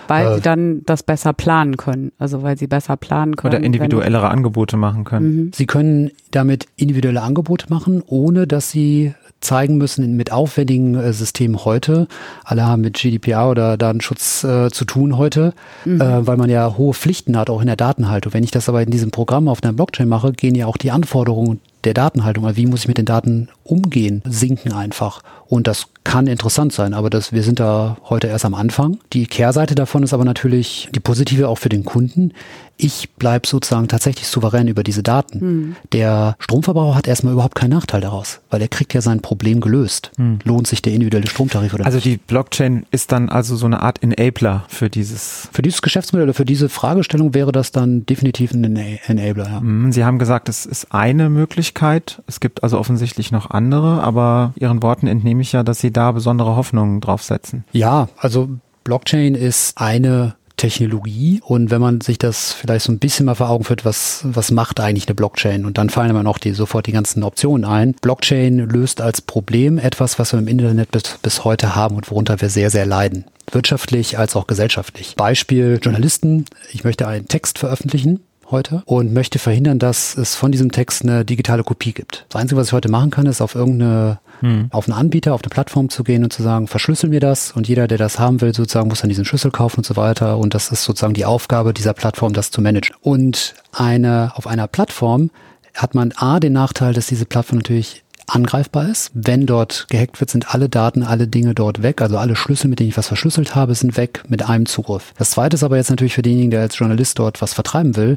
weil äh, sie dann das besser planen können, also weil sie besser planen können.
Oder individuellere Angebote machen können.
Mhm. Sie können damit individuelle Angebote machen, ohne dass sie zeigen müssen mit aufwendigen äh, Systemen heute. Alle haben mit GDPR oder Datenschutz äh, zu tun heute, mhm. äh, weil man ja hohe Pflichten hat, auch in der Datenhaltung. Wenn ich das aber in diesem Programm auf einer Blockchain mache, gehen ja auch die Anforderungen der Datenhaltung, also wie muss ich mit den Daten umgehen, sinken einfach. Und das kann interessant sein, aber das, wir sind da heute erst am Anfang. Die Kehrseite davon ist aber natürlich die positive auch für den Kunden. Ich bleibe sozusagen tatsächlich souverän über diese Daten. Hm. Der Stromverbraucher hat erstmal überhaupt keinen Nachteil daraus, weil er kriegt ja sein Problem gelöst. Hm. Lohnt sich der individuelle Stromtarif oder
Also nicht? die Blockchain ist dann also so eine Art Enabler für dieses.
Für dieses Geschäftsmodell oder für diese Fragestellung wäre das dann definitiv ein Enabler. Ja.
Hm, Sie haben gesagt, es ist eine Möglichkeit. Es gibt also offensichtlich noch andere, aber Ihren Worten entnehme ich ja, dass Sie da besondere Hoffnungen drauf setzen.
Ja, also Blockchain ist eine Technologie. Und wenn man sich das vielleicht so ein bisschen mal vor Augen führt, was, was macht eigentlich eine Blockchain? Und dann fallen immer noch die, sofort die ganzen Optionen ein. Blockchain löst als Problem etwas, was wir im Internet bis, bis heute haben und worunter wir sehr, sehr leiden wirtschaftlich als auch gesellschaftlich. Beispiel Journalisten, ich möchte einen Text veröffentlichen heute und möchte verhindern, dass es von diesem Text eine digitale Kopie gibt. Das Einzige, was ich heute machen kann, ist auf irgendeine hm. auf einen Anbieter, auf eine Plattform zu gehen und zu sagen, verschlüssel mir das und jeder, der das haben will, sozusagen muss dann diesen Schlüssel kaufen und so weiter und das ist sozusagen die Aufgabe dieser Plattform, das zu managen. Und eine, auf einer Plattform hat man A, den Nachteil, dass diese Plattform natürlich angreifbar ist. Wenn dort gehackt wird, sind alle Daten, alle Dinge dort weg. Also alle Schlüssel, mit denen ich was verschlüsselt habe, sind weg mit einem Zugriff. Das zweite ist aber jetzt natürlich für denjenigen, der als Journalist dort was vertreiben will.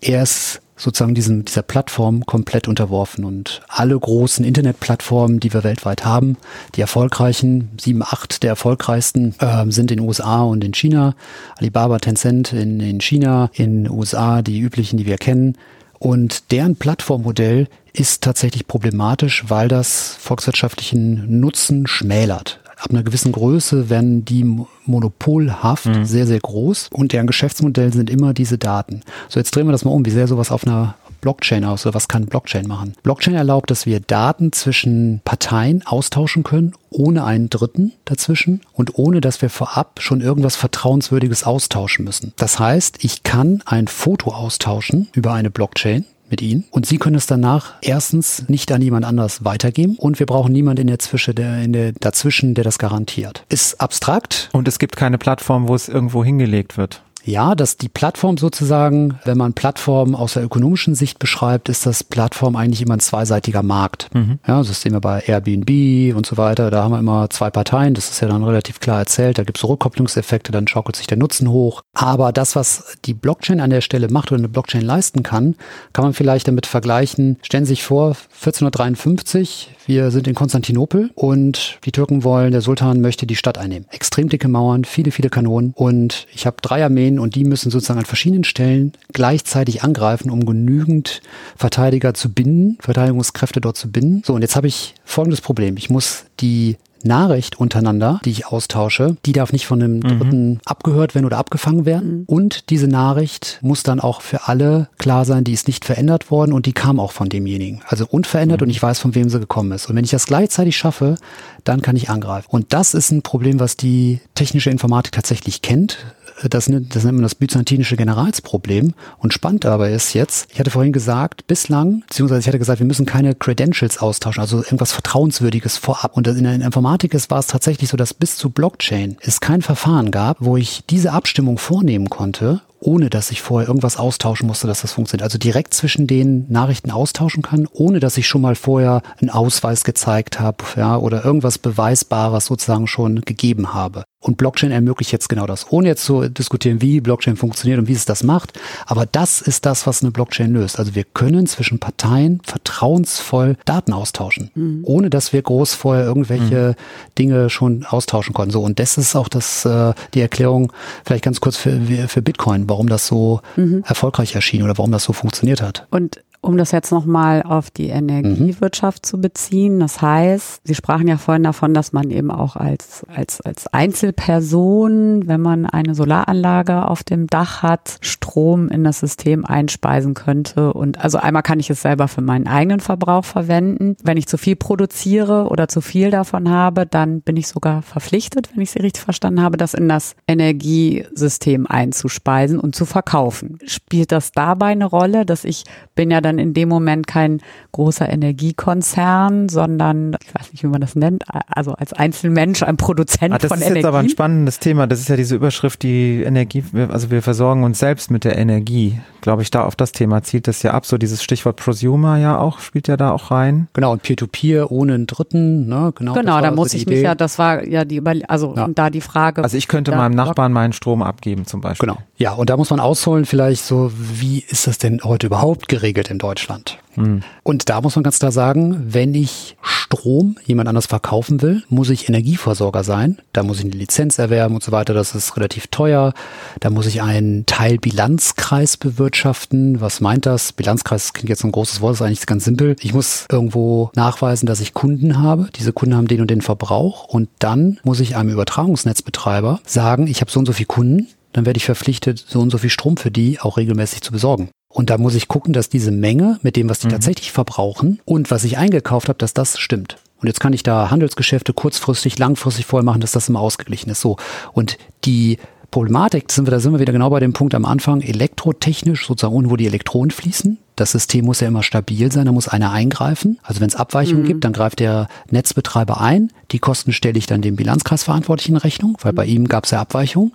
Er ist sozusagen diesem, dieser Plattform komplett unterworfen. Und alle großen Internetplattformen, die wir weltweit haben, die erfolgreichen, sieben, acht der erfolgreichsten, äh, sind in USA und in China. Alibaba, Tencent in, in China, in USA die üblichen, die wir kennen. Und deren Plattformmodell ist tatsächlich problematisch, weil das volkswirtschaftlichen Nutzen schmälert ab einer gewissen Größe werden die monopolhaft mhm. sehr, sehr groß und deren Geschäftsmodell sind immer diese Daten. So, jetzt drehen wir das mal um. Wie sähe sowas auf einer Blockchain aus oder was kann Blockchain machen? Blockchain erlaubt, dass wir Daten zwischen Parteien austauschen können, ohne einen Dritten dazwischen und ohne, dass wir vorab schon irgendwas Vertrauenswürdiges austauschen müssen. Das heißt, ich kann ein Foto austauschen über eine Blockchain mit ihnen. Und sie können es danach erstens nicht an jemand anders weitergeben und wir brauchen niemand in der, Zwische, der, in der dazwischen, der das garantiert. Ist abstrakt.
Und es gibt keine Plattform, wo es irgendwo hingelegt wird.
Ja, dass die Plattform sozusagen, wenn man Plattform aus der ökonomischen Sicht beschreibt, ist das Plattform eigentlich immer ein zweiseitiger Markt. Mhm. Ja, das sehen wir bei Airbnb und so weiter. Da haben wir immer zwei Parteien. Das ist ja dann relativ klar erzählt. Da gibt es Rückkopplungseffekte, dann schaukelt sich der Nutzen hoch. Aber das, was die Blockchain an der Stelle macht oder eine Blockchain leisten kann, kann man vielleicht damit vergleichen. Stellen Sie sich vor, 1453, wir sind in Konstantinopel und die Türken wollen, der Sultan möchte die Stadt einnehmen. Extrem dicke Mauern, viele, viele Kanonen und ich habe drei Armeen und die müssen sozusagen an verschiedenen Stellen gleichzeitig angreifen, um genügend Verteidiger zu binden, Verteidigungskräfte dort zu binden. So, und jetzt habe ich folgendes Problem. Ich muss die Nachricht untereinander, die ich austausche, die darf nicht von einem mhm. Dritten mhm. abgehört werden oder abgefangen werden. Mhm. Und diese Nachricht muss dann auch für alle klar sein, die ist nicht verändert worden und die kam auch von demjenigen. Also unverändert mhm. und ich weiß, von wem sie gekommen ist. Und wenn ich das gleichzeitig schaffe, dann kann ich angreifen. Und das ist ein Problem, was die technische Informatik tatsächlich kennt das, das nennt man das byzantinische Generalsproblem. Und spannend aber ist jetzt, ich hatte vorhin gesagt, bislang, beziehungsweise ich hatte gesagt, wir müssen keine Credentials austauschen, also irgendwas Vertrauenswürdiges vorab. Und in der Informatik ist, war es tatsächlich so, dass bis zu Blockchain es kein Verfahren gab, wo ich diese Abstimmung vornehmen konnte ohne dass ich vorher irgendwas austauschen musste, dass das funktioniert. Also direkt zwischen den Nachrichten austauschen kann, ohne dass ich schon mal vorher einen Ausweis gezeigt habe, ja, oder irgendwas Beweisbares sozusagen schon gegeben habe. Und Blockchain ermöglicht jetzt genau das, ohne jetzt zu diskutieren, wie Blockchain funktioniert und wie es das macht. Aber das ist das, was eine Blockchain löst. Also wir können zwischen Parteien vertrauensvoll Daten austauschen, mhm. ohne dass wir groß vorher irgendwelche mhm. Dinge schon austauschen konnten. So und das ist auch das äh, die Erklärung vielleicht ganz kurz für, für Bitcoin, warum das so mhm. erfolgreich erschien oder warum das so funktioniert hat.
Und um das jetzt nochmal auf die Energiewirtschaft mhm. zu beziehen, das heißt, Sie sprachen ja vorhin davon, dass man eben auch als, als, als Einzelperson, wenn man eine Solaranlage auf dem Dach hat, Strom in das System einspeisen könnte. Und also einmal kann ich es selber für meinen eigenen Verbrauch verwenden. Wenn ich zu viel produziere oder zu viel davon habe, dann bin ich sogar verpflichtet, wenn ich Sie richtig verstanden habe, das in das Energiesystem einzuspeisen und zu verkaufen. Spielt das dabei eine Rolle, dass ich bin ja dann in dem Moment kein großer Energiekonzern, sondern ich weiß nicht, wie man das nennt, also als Einzelmensch ein Produzent ah, von Energie. Das ist jetzt
aber ein spannendes Thema. Das ist ja diese Überschrift, die Energie, also wir versorgen uns selbst mit der Energie. Glaube ich, da auf das Thema zielt das ja ab. So dieses Stichwort Prosumer ja auch, spielt ja da auch rein.
Genau, und Peer-to-Peer -Peer ohne einen Dritten, ne?
Genau, genau da muss also ich mich ja, das war ja die, also ja. da die Frage.
Also ich könnte meinem Nachbarn meinen Strom abgeben zum Beispiel.
Genau. Ja, und da muss man ausholen vielleicht so, wie ist das denn heute überhaupt geregelt in Deutschland? Mhm. Und da muss man ganz klar sagen, wenn ich Strom jemand anders verkaufen will, muss ich Energieversorger sein. Da muss ich eine Lizenz erwerben und so weiter. Das ist relativ teuer. Da muss ich einen Teil Bilanzkreis bewirtschaften. Was meint das? Bilanzkreis klingt jetzt ein großes Wort, ist eigentlich ganz simpel. Ich muss irgendwo nachweisen, dass ich Kunden habe. Diese Kunden haben den und den Verbrauch. Und dann muss ich einem Übertragungsnetzbetreiber sagen, ich habe so und so viele Kunden dann werde ich verpflichtet, so und so viel Strom für die auch regelmäßig zu besorgen. Und da muss ich gucken, dass diese Menge mit dem, was die mhm. tatsächlich verbrauchen und was ich eingekauft habe, dass das stimmt. Und jetzt kann ich da Handelsgeschäfte kurzfristig, langfristig voll machen, dass das immer ausgeglichen ist. So. Und die Problematik, sind wir, da sind wir wieder genau bei dem Punkt am Anfang, elektrotechnisch sozusagen unten, wo die Elektronen fließen. Das System muss ja immer stabil sein, da muss einer eingreifen. Also wenn es Abweichungen mhm. gibt, dann greift der Netzbetreiber ein. Die Kosten stelle ich dann dem Bilanzkreisverantwortlichen in Rechnung, weil mhm. bei ihm gab es ja Abweichungen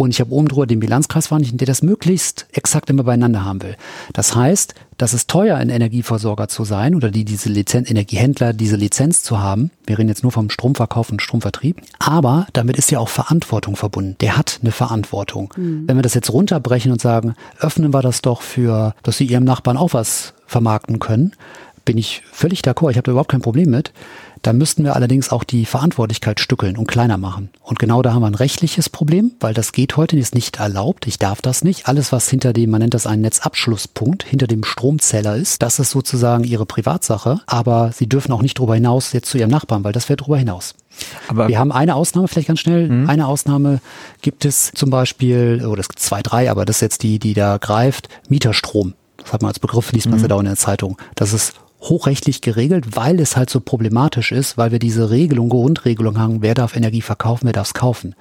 und ich habe oben drüber den Bilanzkreis verhandelt, der das möglichst exakt immer beieinander haben will. Das heißt, das ist teuer, ein Energieversorger zu sein oder die diese Lizenz, Energiehändler diese Lizenz zu haben. Wir reden jetzt nur vom Stromverkauf und Stromvertrieb. Aber damit ist ja auch Verantwortung verbunden. Der hat eine Verantwortung. Mhm. Wenn wir das jetzt runterbrechen und sagen, öffnen wir das doch für, dass sie ihrem Nachbarn auch was vermarkten können, bin ich völlig d'accord. Ich habe da überhaupt kein Problem mit. Da müssten wir allerdings auch die Verantwortlichkeit stückeln und kleiner machen. Und genau da haben wir ein rechtliches Problem, weil das geht heute, ist nicht erlaubt. Ich darf das nicht. Alles, was hinter dem, man nennt das einen Netzabschlusspunkt, hinter dem Stromzähler ist, das ist sozusagen ihre Privatsache. Aber sie dürfen auch nicht darüber hinaus jetzt zu ihrem Nachbarn, weil das wäre darüber hinaus. Aber wir haben eine Ausnahme, vielleicht ganz schnell. Mhm. Eine Ausnahme gibt es zum Beispiel, oder es gibt zwei, drei, aber das ist jetzt die, die da greift, Mieterstrom. Das hat man als Begriff, liest man mhm. ja da in der Zeitung. Das ist hochrechtlich geregelt, weil es halt so problematisch ist, weil wir diese Regelung, Grundregelung haben, wer darf Energie verkaufen, wer darf es kaufen.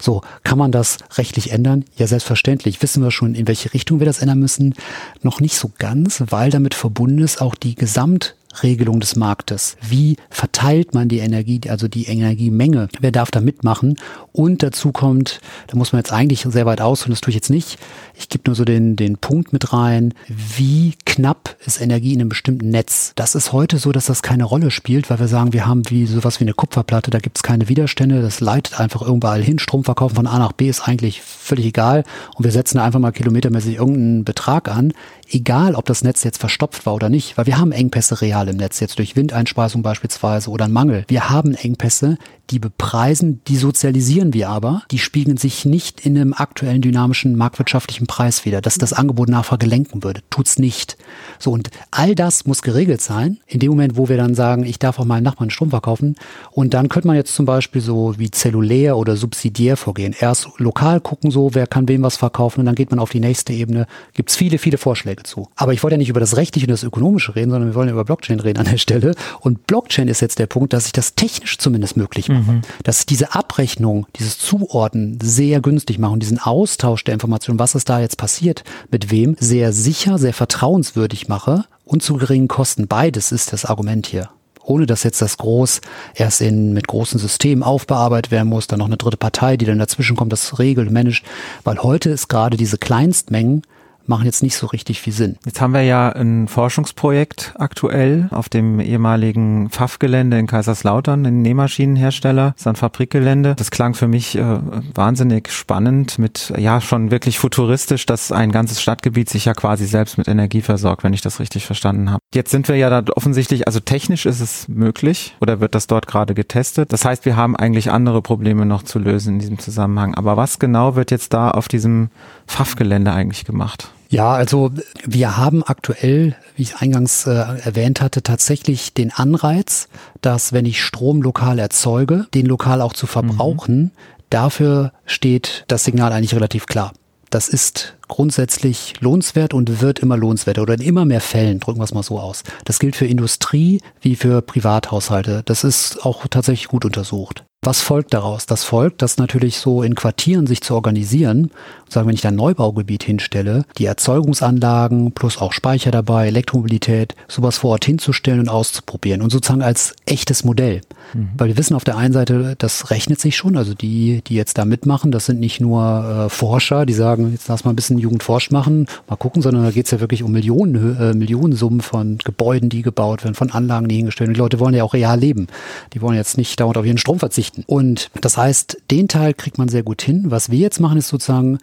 So, kann man das rechtlich ändern? Ja, selbstverständlich. Wissen wir schon, in welche Richtung wir das ändern müssen? Noch nicht so ganz, weil damit verbunden ist auch die Gesamt Regelung des Marktes. Wie verteilt man die Energie, also die Energiemenge? Wer darf da mitmachen? Und dazu kommt, da muss man jetzt eigentlich sehr weit aus und das tue ich jetzt nicht. Ich gebe nur so den, den Punkt mit rein. Wie knapp ist Energie in einem bestimmten Netz? Das ist heute so, dass das keine Rolle spielt, weil wir sagen, wir haben wie sowas wie eine Kupferplatte, da gibt es keine Widerstände, das leitet einfach überall hin. Stromverkaufen von A nach B ist eigentlich völlig egal und wir setzen einfach mal kilometermäßig irgendeinen Betrag an egal ob das Netz jetzt verstopft war oder nicht, weil wir haben Engpässe real im Netz, jetzt durch Windeinspeisung beispielsweise oder einen Mangel. Wir haben Engpässe, die bepreisen, die sozialisieren wir aber, die spiegeln sich nicht in einem aktuellen dynamischen marktwirtschaftlichen Preis wieder, dass das Angebot Nachfrage lenken würde. Tut's nicht. So, und all das muss geregelt sein, in dem Moment, wo wir dann sagen, ich darf auch meinem Nachbarn Strom verkaufen. Und dann könnte man jetzt zum Beispiel so wie zellulär oder subsidiär vorgehen. Erst lokal gucken so, wer kann wem was verkaufen und dann geht man auf die nächste Ebene. Gibt's viele, viele Vorschläge zu. Aber ich wollte ja nicht über das Rechtliche und das Ökonomische reden, sondern wir wollen ja über Blockchain reden an der Stelle. Und Blockchain ist jetzt der Punkt, dass ich das technisch zumindest möglich mache. Mhm. Dass ich diese Abrechnung, dieses Zuordnen sehr günstig mache und diesen Austausch der Informationen, was ist da jetzt passiert, mit wem, sehr sicher, sehr vertrauenswürdig mache und zu geringen Kosten. Beides ist das Argument hier. Ohne dass jetzt das groß erst in, mit großen Systemen aufbearbeitet werden muss, dann noch eine dritte Partei, die dann dazwischen kommt, das regelt, managt, weil heute ist gerade diese Kleinstmengen machen jetzt nicht so richtig viel Sinn.
Jetzt haben wir ja ein Forschungsprojekt aktuell auf dem ehemaligen Pfaff-Gelände in Kaiserslautern, ein Nähmaschinenhersteller, das ist ein Fabrikgelände. Das klang für mich äh, wahnsinnig spannend mit, ja, schon wirklich futuristisch, dass ein ganzes Stadtgebiet sich ja quasi selbst mit Energie versorgt, wenn ich das richtig verstanden habe. Jetzt sind wir ja da offensichtlich, also technisch ist es möglich oder wird das dort gerade getestet. Das heißt, wir haben eigentlich andere Probleme noch zu lösen in diesem Zusammenhang. Aber was genau wird jetzt da auf diesem Pfaff-Gelände eigentlich gemacht?
Ja, also wir haben aktuell, wie ich eingangs äh, erwähnt hatte, tatsächlich den Anreiz, dass wenn ich Strom lokal erzeuge, den lokal auch zu verbrauchen, mhm. dafür steht das Signal eigentlich relativ klar. Das ist grundsätzlich lohnenswert und wird immer lohnenswerter oder in immer mehr Fällen, drücken wir es mal so aus. Das gilt für Industrie wie für Privathaushalte. Das ist auch tatsächlich gut untersucht. Was folgt daraus? Das folgt, dass natürlich so in Quartieren sich zu organisieren, sagen, wenn ich da ein Neubaugebiet hinstelle, die Erzeugungsanlagen plus auch Speicher dabei, Elektromobilität, sowas vor Ort hinzustellen und auszuprobieren und sozusagen als echtes Modell. Mhm. Weil wir wissen auf der einen Seite, das rechnet sich schon, also die, die jetzt da mitmachen, das sind nicht nur äh, Forscher, die sagen, jetzt lass mal ein bisschen Jugendforsch machen, mal gucken, sondern da geht es ja wirklich um Millionen, äh, Millionensummen von Gebäuden, die gebaut werden, von Anlagen, die hingestellt werden. Die Leute wollen ja auch real leben. Die wollen jetzt nicht dauernd auf ihren Strom verzichten verzichten. Und das heißt, den Teil kriegt man sehr gut hin. Was wir jetzt machen, ist sozusagen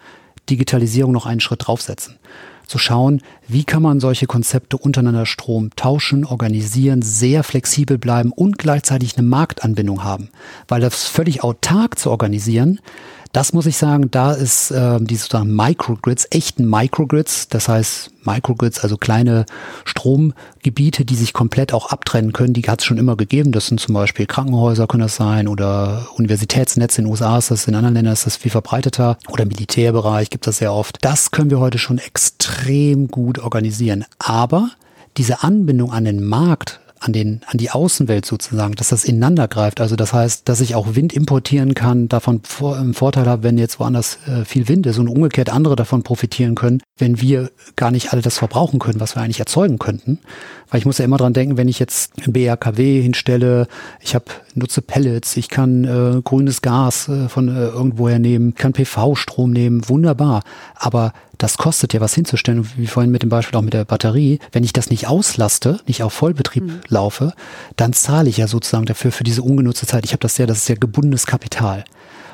Digitalisierung noch einen Schritt draufsetzen. Zu schauen, wie kann man solche Konzepte untereinander Strom tauschen, organisieren, sehr flexibel bleiben und gleichzeitig eine Marktanbindung haben. Weil das völlig autark zu organisieren, das muss ich sagen, da ist äh, die sozusagen Microgrids, echten Microgrids, das heißt Microgrids, also kleine Stromgebiete, die sich komplett auch abtrennen können, die hat es schon immer gegeben. Das sind zum Beispiel Krankenhäuser, können das sein, oder Universitätsnetze in den USA ist das, in anderen Ländern ist das viel verbreiteter, oder Militärbereich gibt das sehr oft. Das können wir heute schon extrem gut organisieren. Aber diese Anbindung an den Markt an den, an die Außenwelt sozusagen, dass das ineinander greift. Also das heißt, dass ich auch Wind importieren kann, davon vor, einen Vorteil habe, wenn jetzt woanders äh, viel Wind ist und umgekehrt andere davon profitieren können, wenn wir gar nicht alle das verbrauchen können, was wir eigentlich erzeugen könnten. Weil ich muss ja immer dran denken, wenn ich jetzt ein BRKW hinstelle, ich habe nutze Pellets, ich kann äh, grünes Gas äh, von äh, irgendwoher nehmen, kann PV-Strom nehmen, wunderbar. Aber das kostet ja was hinzustellen, wie vorhin mit dem Beispiel auch mit der Batterie. Wenn ich das nicht auslaste, nicht auf Vollbetrieb mhm. laufe, dann zahle ich ja sozusagen dafür für diese ungenutzte Zeit. Ich habe das ja, das ist ja gebundenes Kapital.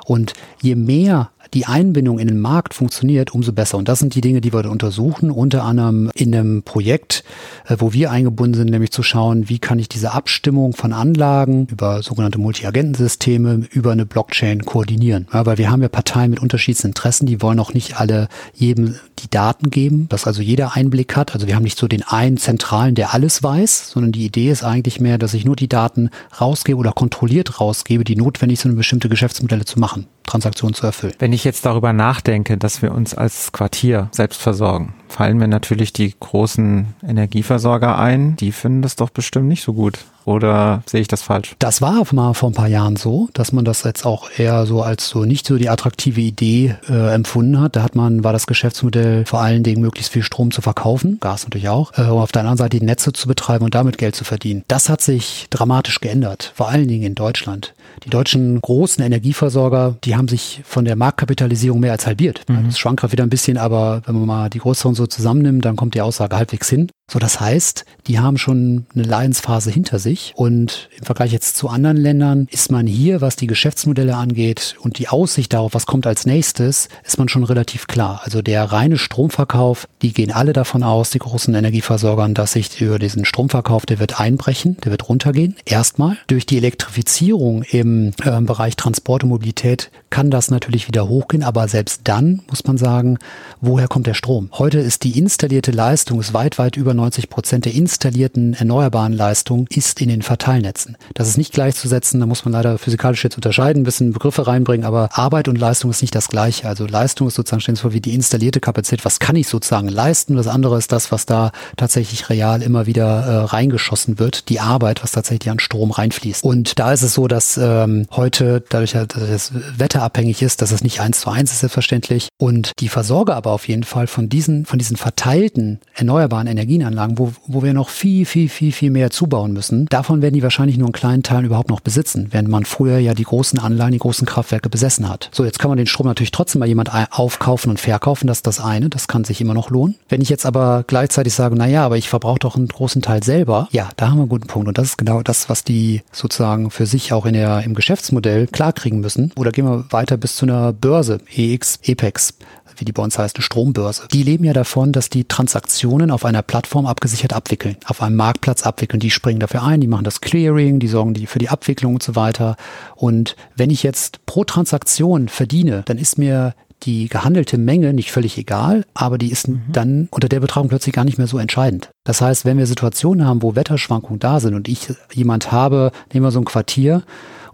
Und je mehr die Einbindung in den Markt funktioniert, umso besser. Und das sind die Dinge, die wir untersuchen, unter anderem in einem Projekt, äh, wo wir eingebunden sind, nämlich zu schauen, wie kann ich diese Abstimmung von Anlagen über sogenannte Multi-Agentensysteme über eine Blockchain koordinieren. Ja, weil wir haben ja Parteien mit unterschiedlichen Interessen, die wollen auch nicht alle jedem die Daten geben, dass also jeder Einblick hat. Also wir haben nicht so den einen zentralen, der alles weiß, sondern die Idee ist eigentlich mehr, dass ich nur die Daten rausgebe oder kontrolliert rausgebe, die notwendig sind, um bestimmte Geschäftsmodelle zu machen. Transaktion zu erfüllen.
Wenn ich jetzt darüber nachdenke, dass wir uns als Quartier selbst versorgen, fallen mir natürlich die großen Energieversorger ein. Die finden das doch bestimmt nicht so gut. Oder sehe ich das falsch?
Das war mal vor ein paar Jahren so, dass man das jetzt auch eher so als so nicht so die attraktive Idee äh, empfunden hat. Da hat man, war das Geschäftsmodell vor allen Dingen möglichst viel Strom zu verkaufen, Gas natürlich auch, äh, um auf der anderen Seite die Netze zu betreiben und damit Geld zu verdienen. Das hat sich dramatisch geändert, vor allen Dingen in Deutschland. Die deutschen großen Energieversorger, die haben sich von der Marktkapitalisierung mehr als halbiert. Mhm. Das schwankt gerade wieder ein bisschen, aber wenn man mal die größeren so zusammennimmt, dann kommt die Aussage halbwegs hin. So, das heißt, die haben schon eine Leidensphase hinter sich und im Vergleich jetzt zu anderen Ländern ist man hier, was die Geschäftsmodelle angeht und die Aussicht darauf, was kommt als nächstes, ist man schon relativ klar. Also der reine Stromverkauf, die gehen alle davon aus, die großen Energieversorgern, dass sich über diesen Stromverkauf, der wird einbrechen, der wird runtergehen. Erstmal durch die Elektrifizierung im äh, Bereich Transport und Mobilität kann das natürlich wieder hochgehen, aber selbst dann muss man sagen, woher kommt der Strom? Heute ist die installierte Leistung ist weit, weit über 90 Prozent der installierten erneuerbaren Leistung ist in den Verteilnetzen. Das ist nicht gleichzusetzen, da muss man leider physikalisch jetzt unterscheiden, ein bisschen Begriffe reinbringen, aber Arbeit und Leistung ist nicht das gleiche. Also Leistung ist sozusagen, vor, wie die installierte Kapazität, was kann ich sozusagen leisten? Das andere ist das, was da tatsächlich real immer wieder äh, reingeschossen wird, die Arbeit, was tatsächlich an Strom reinfließt. Und da ist es so, dass ähm, heute, dadurch, dass das Wetter abhängig ist, dass es nicht eins zu eins ist, selbstverständlich. Und die Versorger aber auf jeden Fall von diesen, von diesen verteilten erneuerbaren Energienanlagen, wo, wo wir noch viel, viel, viel, viel mehr zubauen müssen, davon werden die wahrscheinlich nur einen kleinen Teil überhaupt noch besitzen, während man früher ja die großen Anlagen, die großen Kraftwerke besessen hat. So, jetzt kann man den Strom natürlich trotzdem mal jemand aufkaufen und verkaufen, das ist das eine, das kann sich immer noch lohnen. Wenn ich jetzt aber gleichzeitig sage, na ja, aber ich verbrauche doch einen großen Teil selber, ja, da haben wir einen guten Punkt. Und das ist genau das, was die sozusagen für sich auch in der, im Geschäftsmodell klarkriegen müssen. Oder gehen wir weiter bis zu einer Börse, EX, EPEX wie die bei uns heißt, eine Strombörse. Die leben ja davon, dass die Transaktionen auf einer Plattform abgesichert abwickeln, auf einem Marktplatz abwickeln. Die springen dafür ein, die machen das Clearing, die sorgen die für die Abwicklung und so weiter. Und wenn ich jetzt pro Transaktion verdiene, dann ist mir die gehandelte Menge nicht völlig egal, aber die ist mhm. dann unter der Betrachtung plötzlich gar nicht mehr so entscheidend. Das heißt, wenn wir Situationen haben, wo Wetterschwankungen da sind und ich jemand habe, nehmen wir so ein Quartier,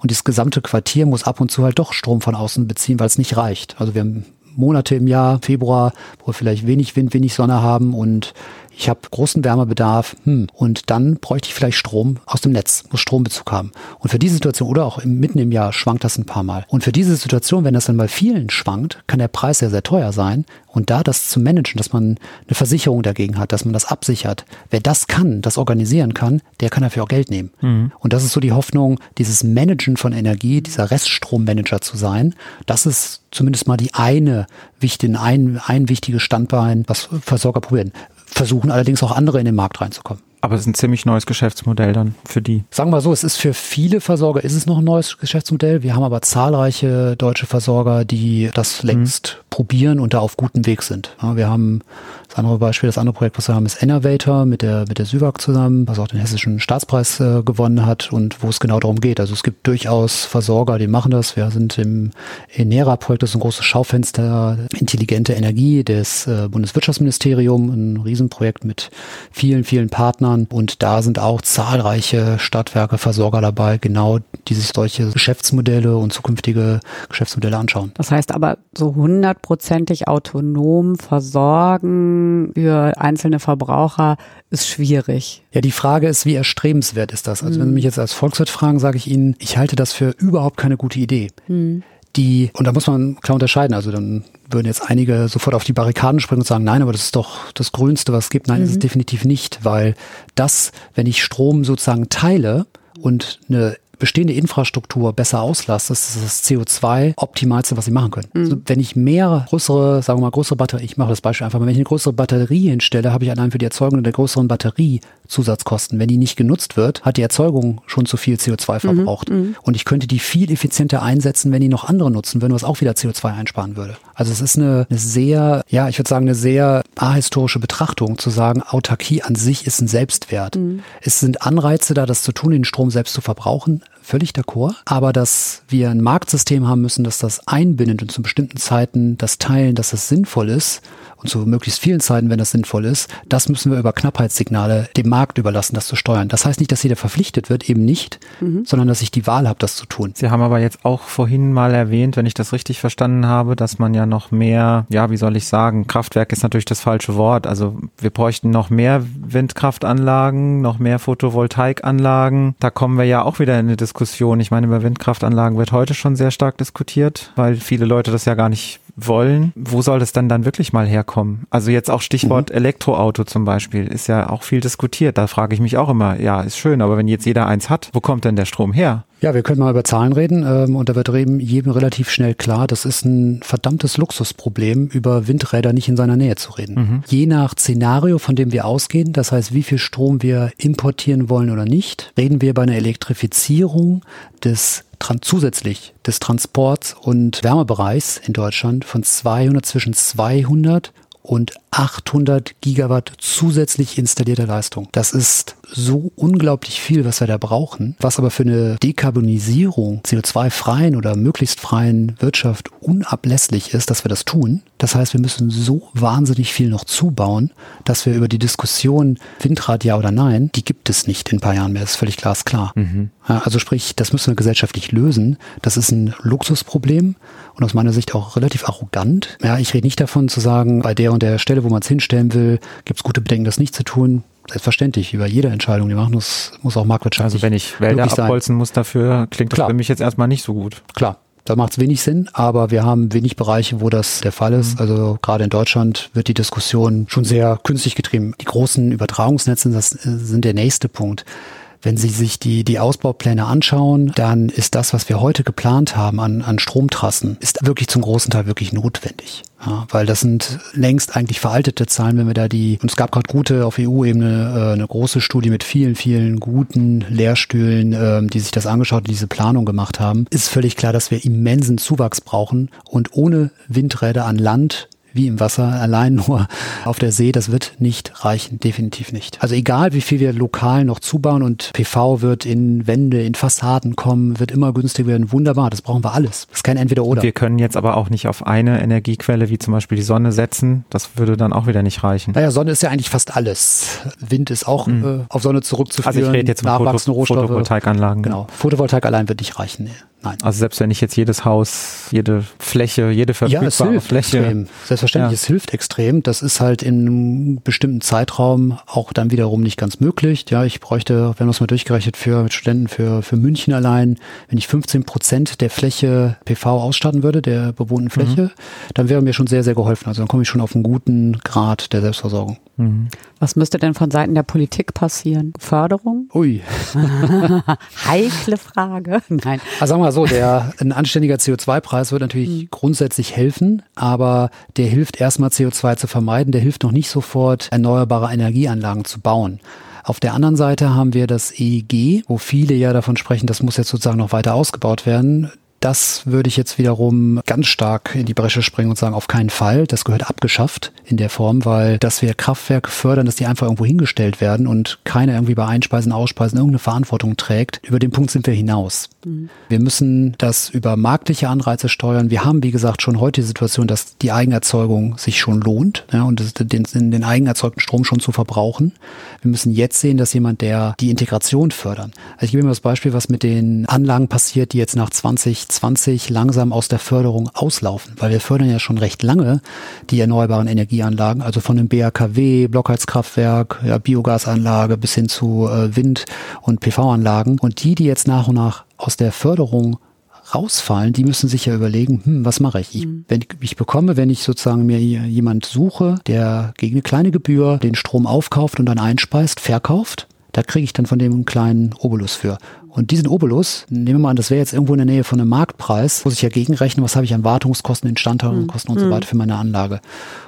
und das gesamte Quartier muss ab und zu halt doch Strom von außen beziehen, weil es nicht reicht. Also wir haben Monate im Jahr, Februar, wo wir vielleicht wenig Wind, wenig Sonne haben und ich habe großen Wärmebedarf hm, und dann bräuchte ich vielleicht Strom aus dem Netz, muss Strombezug haben. Und für diese Situation oder auch im, mitten im Jahr schwankt das ein paar Mal. Und für diese Situation, wenn das dann bei vielen schwankt, kann der Preis sehr, sehr teuer sein. Und da das zu managen, dass man eine Versicherung dagegen hat, dass man das absichert, wer das kann, das organisieren kann, der kann dafür auch Geld nehmen. Mhm. Und das ist so die Hoffnung, dieses Managen von Energie, dieser Reststrommanager zu sein. Das ist zumindest mal die eine wichtige, ein, ein wichtiges Standbein, was Versorger probieren versuchen allerdings auch andere in den Markt reinzukommen.
Aber es ist ein ziemlich neues Geschäftsmodell dann für die.
Sagen wir so, es ist für viele Versorger ist es noch ein neues Geschäftsmodell. Wir haben aber zahlreiche deutsche Versorger, die das längst mhm. Probieren und da auf gutem Weg sind. Ja, wir haben das andere Beispiel, das andere Projekt, was wir haben, ist Enervator mit der, mit der SÜWAG zusammen, was auch den hessischen Staatspreis äh, gewonnen hat und wo es genau darum geht. Also es gibt durchaus Versorger, die machen das. Wir sind im Enera-Projekt, das ist ein großes Schaufenster, intelligente Energie des äh, Bundeswirtschaftsministerium, ein Riesenprojekt mit vielen, vielen Partnern. Und da sind auch zahlreiche Stadtwerke, Versorger dabei, genau die sich solche Geschäftsmodelle und zukünftige Geschäftsmodelle anschauen.
Das heißt aber so hundertprozentig autonom versorgen, für einzelne Verbraucher ist schwierig.
Ja, die Frage ist, wie erstrebenswert ist das? Also mhm. wenn Sie mich jetzt als Volkswirt fragen, sage ich Ihnen, ich halte das für überhaupt keine gute Idee. Mhm die, und da muss man klar unterscheiden, also dann würden jetzt einige sofort auf die Barrikaden springen und sagen, nein, aber das ist doch das Grünste, was es gibt. Nein, mhm. das ist mhm. definitiv nicht, weil das, wenn ich Strom sozusagen teile und eine bestehende Infrastruktur besser auslasst, das ist das CO2-Optimalste, was sie machen können. Mhm. Also wenn ich mehr größere, sagen wir mal, größere Batterie, ich mache das Beispiel einfach mal, wenn ich eine größere Batterie hinstelle, habe ich allein für die Erzeugung der größeren Batterie Zusatzkosten. Wenn die nicht genutzt wird, hat die Erzeugung schon zu viel CO2 mhm. verbraucht. Mhm. Und ich könnte die viel effizienter einsetzen, wenn die noch andere nutzen würden, was auch wieder CO2 einsparen würde. Also es ist eine, eine sehr, ja, ich würde sagen, eine sehr ahistorische Betrachtung zu sagen, Autarkie an sich ist ein Selbstwert. Mhm. Es sind Anreize da, das zu tun, den Strom selbst zu verbrauchen völlig d'accord. Aber dass wir ein Marktsystem haben müssen, dass das einbindet und zu bestimmten Zeiten das teilen, dass das sinnvoll ist, und zu möglichst vielen Zeiten, wenn das sinnvoll ist, das müssen wir über Knappheitssignale dem Markt überlassen, das zu steuern. Das heißt nicht, dass jeder verpflichtet wird, eben nicht, mhm. sondern dass ich die Wahl habe, das zu tun.
Sie haben aber jetzt auch vorhin mal erwähnt, wenn ich das richtig verstanden habe, dass man ja noch mehr, ja, wie soll ich sagen, Kraftwerk ist natürlich das falsche Wort. Also wir bräuchten noch mehr Windkraftanlagen, noch mehr Photovoltaikanlagen. Da kommen wir ja auch wieder in eine Diskussion. Ich meine, über Windkraftanlagen wird heute schon sehr stark diskutiert, weil viele Leute das ja gar nicht wollen, wo soll das dann dann wirklich mal herkommen? Also jetzt auch Stichwort mhm. Elektroauto zum Beispiel ist ja auch viel diskutiert. Da frage ich mich auch immer, ja, ist schön, aber wenn jetzt jeder eins hat, wo kommt denn der Strom her?
Ja, wir können mal über Zahlen reden ähm, und da wird jedem relativ schnell klar, das ist ein verdammtes Luxusproblem, über Windräder nicht in seiner Nähe zu reden. Mhm. Je nach Szenario, von dem wir ausgehen, das heißt, wie viel Strom wir importieren wollen oder nicht, reden wir bei einer Elektrifizierung des zusätzlich des Transports und Wärmebereichs in Deutschland von 200 zwischen 200 und 800 Gigawatt zusätzlich installierter Leistung. Das ist so unglaublich viel, was wir da brauchen, was aber für eine Dekarbonisierung, CO2-freien oder möglichst freien Wirtschaft unablässlich ist, dass wir das tun. Das heißt, wir müssen so wahnsinnig viel noch zubauen, dass wir über die Diskussion Windrad ja oder nein, die gibt es nicht in ein paar Jahren mehr. Das ist völlig glasklar. Mhm. Also sprich, das müssen wir gesellschaftlich lösen. Das ist ein Luxusproblem und aus meiner Sicht auch relativ arrogant. Ja, ich rede nicht davon zu sagen, bei der und der Stelle, wo man es hinstellen will, gibt es gute Bedenken, das nicht zu tun. Selbstverständlich, wie bei jeder Entscheidung, die machen muss, muss auch marktwirtschaftlich
Also wenn ich Wälder abholzen muss dafür, klingt das für mich jetzt erstmal nicht so gut.
Klar, da macht es wenig Sinn, aber wir haben wenig Bereiche, wo das der Fall ist. Mhm. Also gerade in Deutschland wird die Diskussion schon sehr künstlich getrieben. Die großen Übertragungsnetze, das äh, sind der nächste Punkt. Wenn Sie sich die, die Ausbaupläne anschauen, dann ist das, was wir heute geplant haben an, an Stromtrassen, ist wirklich zum großen Teil wirklich notwendig. Ja, weil das sind längst eigentlich veraltete Zahlen, wenn wir da die, und es gab gerade gute auf EU-Ebene äh, eine große Studie mit vielen, vielen guten Lehrstühlen, äh, die sich das angeschaut, diese Planung gemacht haben, ist völlig klar, dass wir immensen Zuwachs brauchen und ohne Windräder an Land wie im Wasser, allein nur auf der See, das wird nicht reichen, definitiv nicht. Also egal, wie viel wir lokal noch zubauen und PV wird in Wände, in Fassaden kommen, wird immer günstiger werden, wunderbar, das brauchen wir alles. Das ist kein Entweder-Oder.
Wir können jetzt aber auch nicht auf eine Energiequelle wie zum Beispiel die Sonne setzen, das würde dann auch wieder nicht reichen.
Naja, Sonne ist ja eigentlich fast alles. Wind ist auch mhm. äh, auf Sonne zurückzuführen.
Also ich rede jetzt von Foto Photovoltaikanlagen.
Genau, Photovoltaik allein wird nicht reichen. Nee.
Nein. Also selbst wenn ich jetzt jedes Haus, jede Fläche, jede verfügbare
ja, es hilft
Fläche.
Extrem. Selbstverständlich, ja. es hilft extrem. Das ist halt in einem bestimmten Zeitraum auch dann wiederum nicht ganz möglich. Ja, ich bräuchte, wir haben das mal durchgerechnet für mit Studenten für, für München allein, wenn ich 15 Prozent der Fläche PV ausstatten würde, der bewohnten Fläche, mhm. dann wäre mir schon sehr, sehr geholfen. Also dann komme ich schon auf einen guten Grad der Selbstversorgung.
Mhm. Was müsste denn von Seiten der Politik passieren? Förderung?
Ui. [laughs]
Heikle Frage. [laughs]
Nein. Also sagen wir mal so, der, ein anständiger CO2-Preis wird natürlich mhm. grundsätzlich helfen, aber der hilft erstmal CO2 zu vermeiden, der hilft noch nicht sofort, erneuerbare Energieanlagen zu bauen. Auf der anderen Seite haben wir das EEG, wo viele ja davon sprechen, das muss jetzt sozusagen noch weiter ausgebaut werden. Das würde ich jetzt wiederum ganz stark in die Bresche springen und sagen, auf keinen Fall. Das gehört abgeschafft in der Form, weil dass wir Kraftwerke fördern, dass die einfach irgendwo hingestellt werden und keiner irgendwie bei Einspeisen, Ausspeisen irgendeine Verantwortung trägt. Über den Punkt sind wir hinaus. Mhm. Wir müssen das über marktliche Anreize steuern. Wir haben, wie gesagt, schon heute die Situation, dass die Eigenerzeugung sich schon lohnt ja, und den, den eigenerzeugten Strom schon zu verbrauchen. Wir müssen jetzt sehen, dass jemand, der die Integration fördern. Also ich gebe mir das Beispiel, was mit den Anlagen passiert, die jetzt nach 20 2020 langsam aus der Förderung auslaufen, weil wir fördern ja schon recht lange die erneuerbaren Energieanlagen, also von dem BAKW, Blockheizkraftwerk, ja, Biogasanlage bis hin zu äh, Wind- und PV-Anlagen. Und die, die jetzt nach und nach aus der Förderung rausfallen, die müssen sich ja überlegen, hm, was mache ich? ich mhm. Wenn ich, ich bekomme, wenn ich sozusagen mir jemand suche, der gegen eine kleine Gebühr den Strom aufkauft und dann einspeist, verkauft, da kriege ich dann von dem einen kleinen Obolus für. Und diesen Obolus, nehmen wir mal an, das wäre jetzt irgendwo in der Nähe von einem Marktpreis, muss ich ja gegenrechnen, was habe ich an Wartungskosten, Instandhaltungskosten mhm. und so hm. weiter für meine Anlage.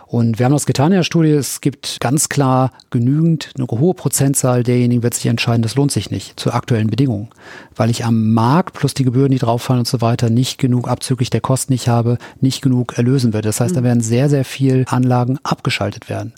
Und wir haben das getan in der Studie. Es gibt ganz klar genügend, eine hohe Prozentzahl derjenigen wird sich entscheiden, das lohnt sich nicht zu aktuellen Bedingungen. Weil ich am Markt plus die Gebühren, die drauffallen und so weiter, nicht genug abzüglich der Kosten nicht habe, nicht genug erlösen wird. Das heißt, da hm. werden sehr, sehr viel Anlagen abgeschaltet werden.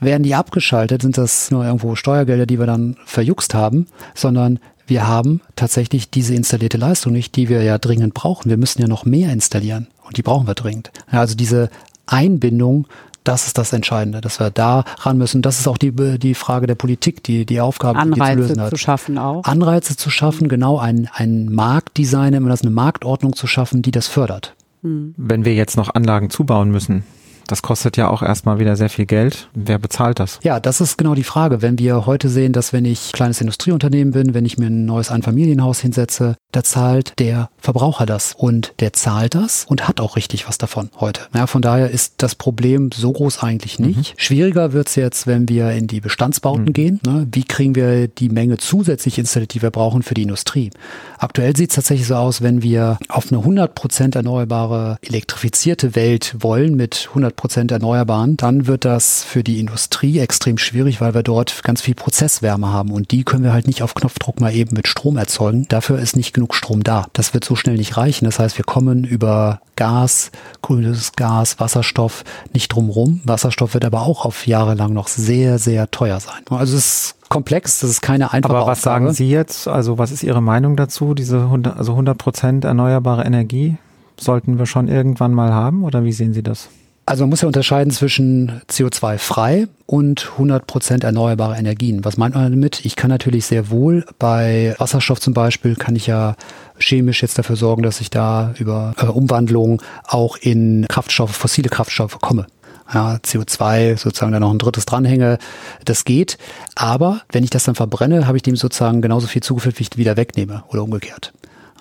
Werden die abgeschaltet, sind das nur irgendwo Steuergelder, die wir dann verjuckst haben, sondern wir haben tatsächlich diese installierte Leistung nicht, die wir ja dringend brauchen. Wir müssen ja noch mehr installieren und die brauchen wir dringend. Ja, also diese Einbindung, das ist das Entscheidende, dass wir da ran müssen. Das ist auch die, die Frage der Politik, die die Aufgabe,
Anreize
die
zu lösen hat. zu schaffen auch.
Anreize zu schaffen, genau ein, ein Marktdesign, das eine Marktordnung zu schaffen, die das fördert.
Hm. Wenn wir jetzt noch Anlagen zubauen müssen, Das kostet ja auch erstmal wieder sehr viel Geld. Wer bezahlt das?
Ja, das ist genau die Frage. Wenn wir heute sehen, dass wenn ich kleines Industrieunternehmen bin, wenn ich mir ein neues Einfamilienhaus hinsetze, da zahlt der Verbraucher das und der zahlt das und hat auch richtig was davon heute. Ja, von daher ist das Problem so groß eigentlich nicht. Mhm. Schwieriger wird's jetzt, wenn wir in die Bestandsbauten mhm. gehen. Ne? Wie kriegen wir die Menge zusätzlich installiert, die wir brauchen für die Industrie? Aktuell sieht's tatsächlich so aus, wenn wir auf eine 100% erneuerbare, elektrifizierte Welt wollen mit 100% Erneuerbaren, dann wird das für die Industrie extrem schwierig, weil wir dort ganz viel Prozesswärme haben und die können wir halt nicht auf Knopfdruck mal eben mit Strom erzeugen. Dafür ist nicht genug Strom da. Das wird so schnell nicht reichen. Das heißt, wir kommen über Gas, grünes Gas, Wasserstoff nicht drumrum. Wasserstoff wird aber auch auf Jahre lang noch sehr, sehr teuer sein. Also es ist komplex, das ist keine einfache
Aber was Aufgabe. sagen Sie jetzt? Also was ist Ihre Meinung dazu? Diese 100, also 100 Prozent erneuerbare Energie sollten wir schon irgendwann mal haben oder wie sehen Sie das?
Also man muss ja unterscheiden zwischen CO2-frei und 100% erneuerbare Energien. Was meint man damit? Ich kann natürlich sehr wohl bei Wasserstoff zum Beispiel, kann ich ja chemisch jetzt dafür sorgen, dass ich da über äh, Umwandlung auch in Kraftstoffe, fossile Kraftstoffe komme. Ja, CO2 sozusagen da noch ein drittes dranhänge, das geht. Aber wenn ich das dann verbrenne, habe ich dem sozusagen genauso viel zugeführt, wie ich wieder wegnehme oder umgekehrt.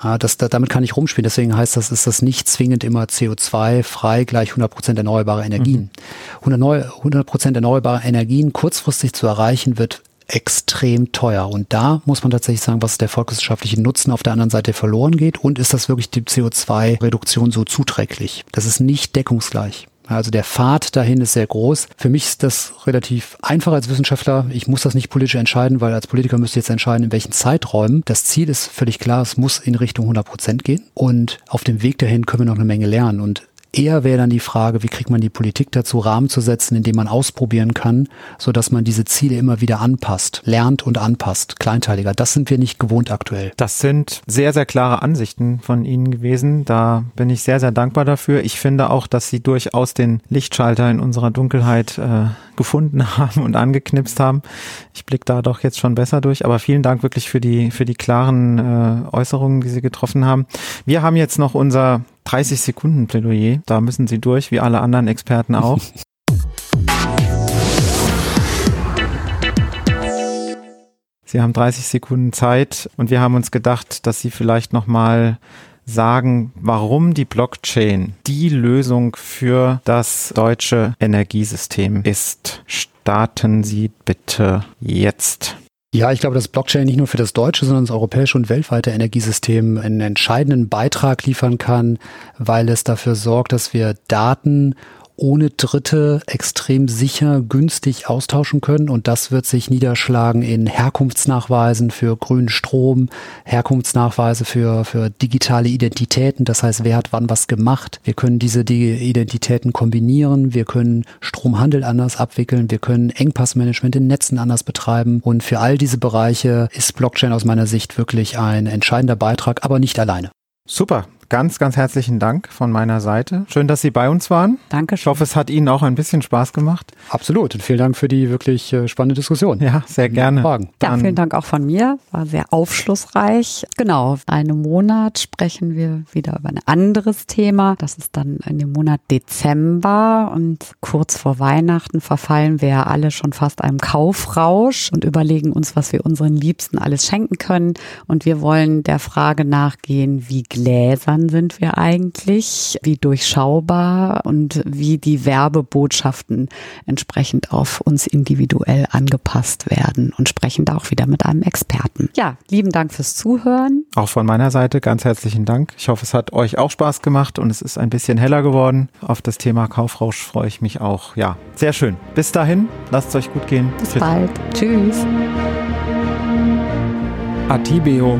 Ja, das, damit kann ich rumspielen. Deswegen heißt das, ist das nicht zwingend immer CO2-frei gleich 100% erneuerbare Energien. Mhm. 100% erneuerbare Energien kurzfristig zu erreichen, wird extrem teuer. Und da muss man tatsächlich sagen, was der volkswirtschaftliche Nutzen auf der anderen Seite verloren geht und ist das wirklich die CO2-Reduktion so zuträglich? Das ist nicht deckungsgleich. Also der Pfad dahin ist sehr groß. Für mich ist das relativ einfach als Wissenschaftler. Ich muss das nicht politisch entscheiden, weil als Politiker müsste ich jetzt entscheiden, in welchen Zeiträumen. Das Ziel ist völlig klar, es muss in Richtung 100 Prozent gehen. Und auf dem Weg dahin können wir noch eine Menge lernen. Und Eher wäre dann die Frage, wie kriegt man die Politik dazu, Rahmen zu setzen, indem man ausprobieren kann, so dass man diese Ziele immer wieder anpasst, lernt und anpasst, kleinteiliger. Das sind wir nicht gewohnt aktuell.
Das sind sehr, sehr klare Ansichten von Ihnen gewesen. Da bin ich sehr, sehr dankbar dafür. Ich finde auch, dass Sie durchaus den Lichtschalter in unserer Dunkelheit äh, gefunden [laughs] haben und angeknipst haben. Ich blicke da doch jetzt schon besser durch. Aber vielen Dank wirklich für die, für die klaren äh, Äußerungen, die Sie getroffen haben. Wir haben jetzt noch unser 30 Sekunden Plädoyer. Da müssen Sie durch, wie alle anderen Experten auch. [laughs] Sie haben 30 Sekunden Zeit und wir haben uns gedacht, dass Sie vielleicht nochmal sagen, warum die Blockchain die Lösung für das deutsche Energiesystem ist. Starten Sie bitte jetzt.
Ja, ich glaube, dass Blockchain nicht nur für das deutsche, sondern das europäische und weltweite Energiesystem einen entscheidenden Beitrag liefern kann, weil es dafür sorgt, dass wir Daten ohne Dritte extrem sicher, günstig austauschen können. Und das wird sich niederschlagen in Herkunftsnachweisen für grünen Strom, Herkunftsnachweise für, für digitale Identitäten. Das heißt, wer hat wann was gemacht. Wir können diese Identitäten kombinieren. Wir können Stromhandel anders abwickeln. Wir können Engpassmanagement in Netzen anders betreiben. Und für all diese Bereiche ist Blockchain aus meiner Sicht wirklich ein entscheidender Beitrag, aber nicht alleine.
Super ganz, ganz herzlichen Dank von meiner Seite. Schön, dass Sie bei uns waren.
Danke.
Ich hoffe, es hat Ihnen auch ein bisschen Spaß gemacht.
Absolut. Und vielen Dank für die wirklich äh, spannende Diskussion.
Ja, sehr gerne.
Fragen. Ja, vielen Dank auch von mir. War sehr aufschlussreich. Genau. Einen Monat sprechen wir wieder über ein anderes Thema. Das ist dann in dem Monat Dezember und kurz vor Weihnachten verfallen wir ja alle schon fast einem Kaufrausch und überlegen uns, was wir unseren Liebsten alles schenken können. Und wir wollen der Frage nachgehen, wie Gläser wann sind wir eigentlich, wie durchschaubar und wie die Werbebotschaften entsprechend auf uns individuell angepasst werden und sprechen da auch wieder mit einem Experten. Ja, lieben Dank fürs Zuhören.
Auch von meiner Seite ganz herzlichen Dank. Ich hoffe, es hat euch auch Spaß gemacht und es ist ein bisschen heller geworden. Auf das Thema Kaufrausch freue ich mich auch. Ja, sehr schön. Bis dahin, lasst es euch gut gehen.
Bis Tschüss. bald. Tschüss.
Atibeo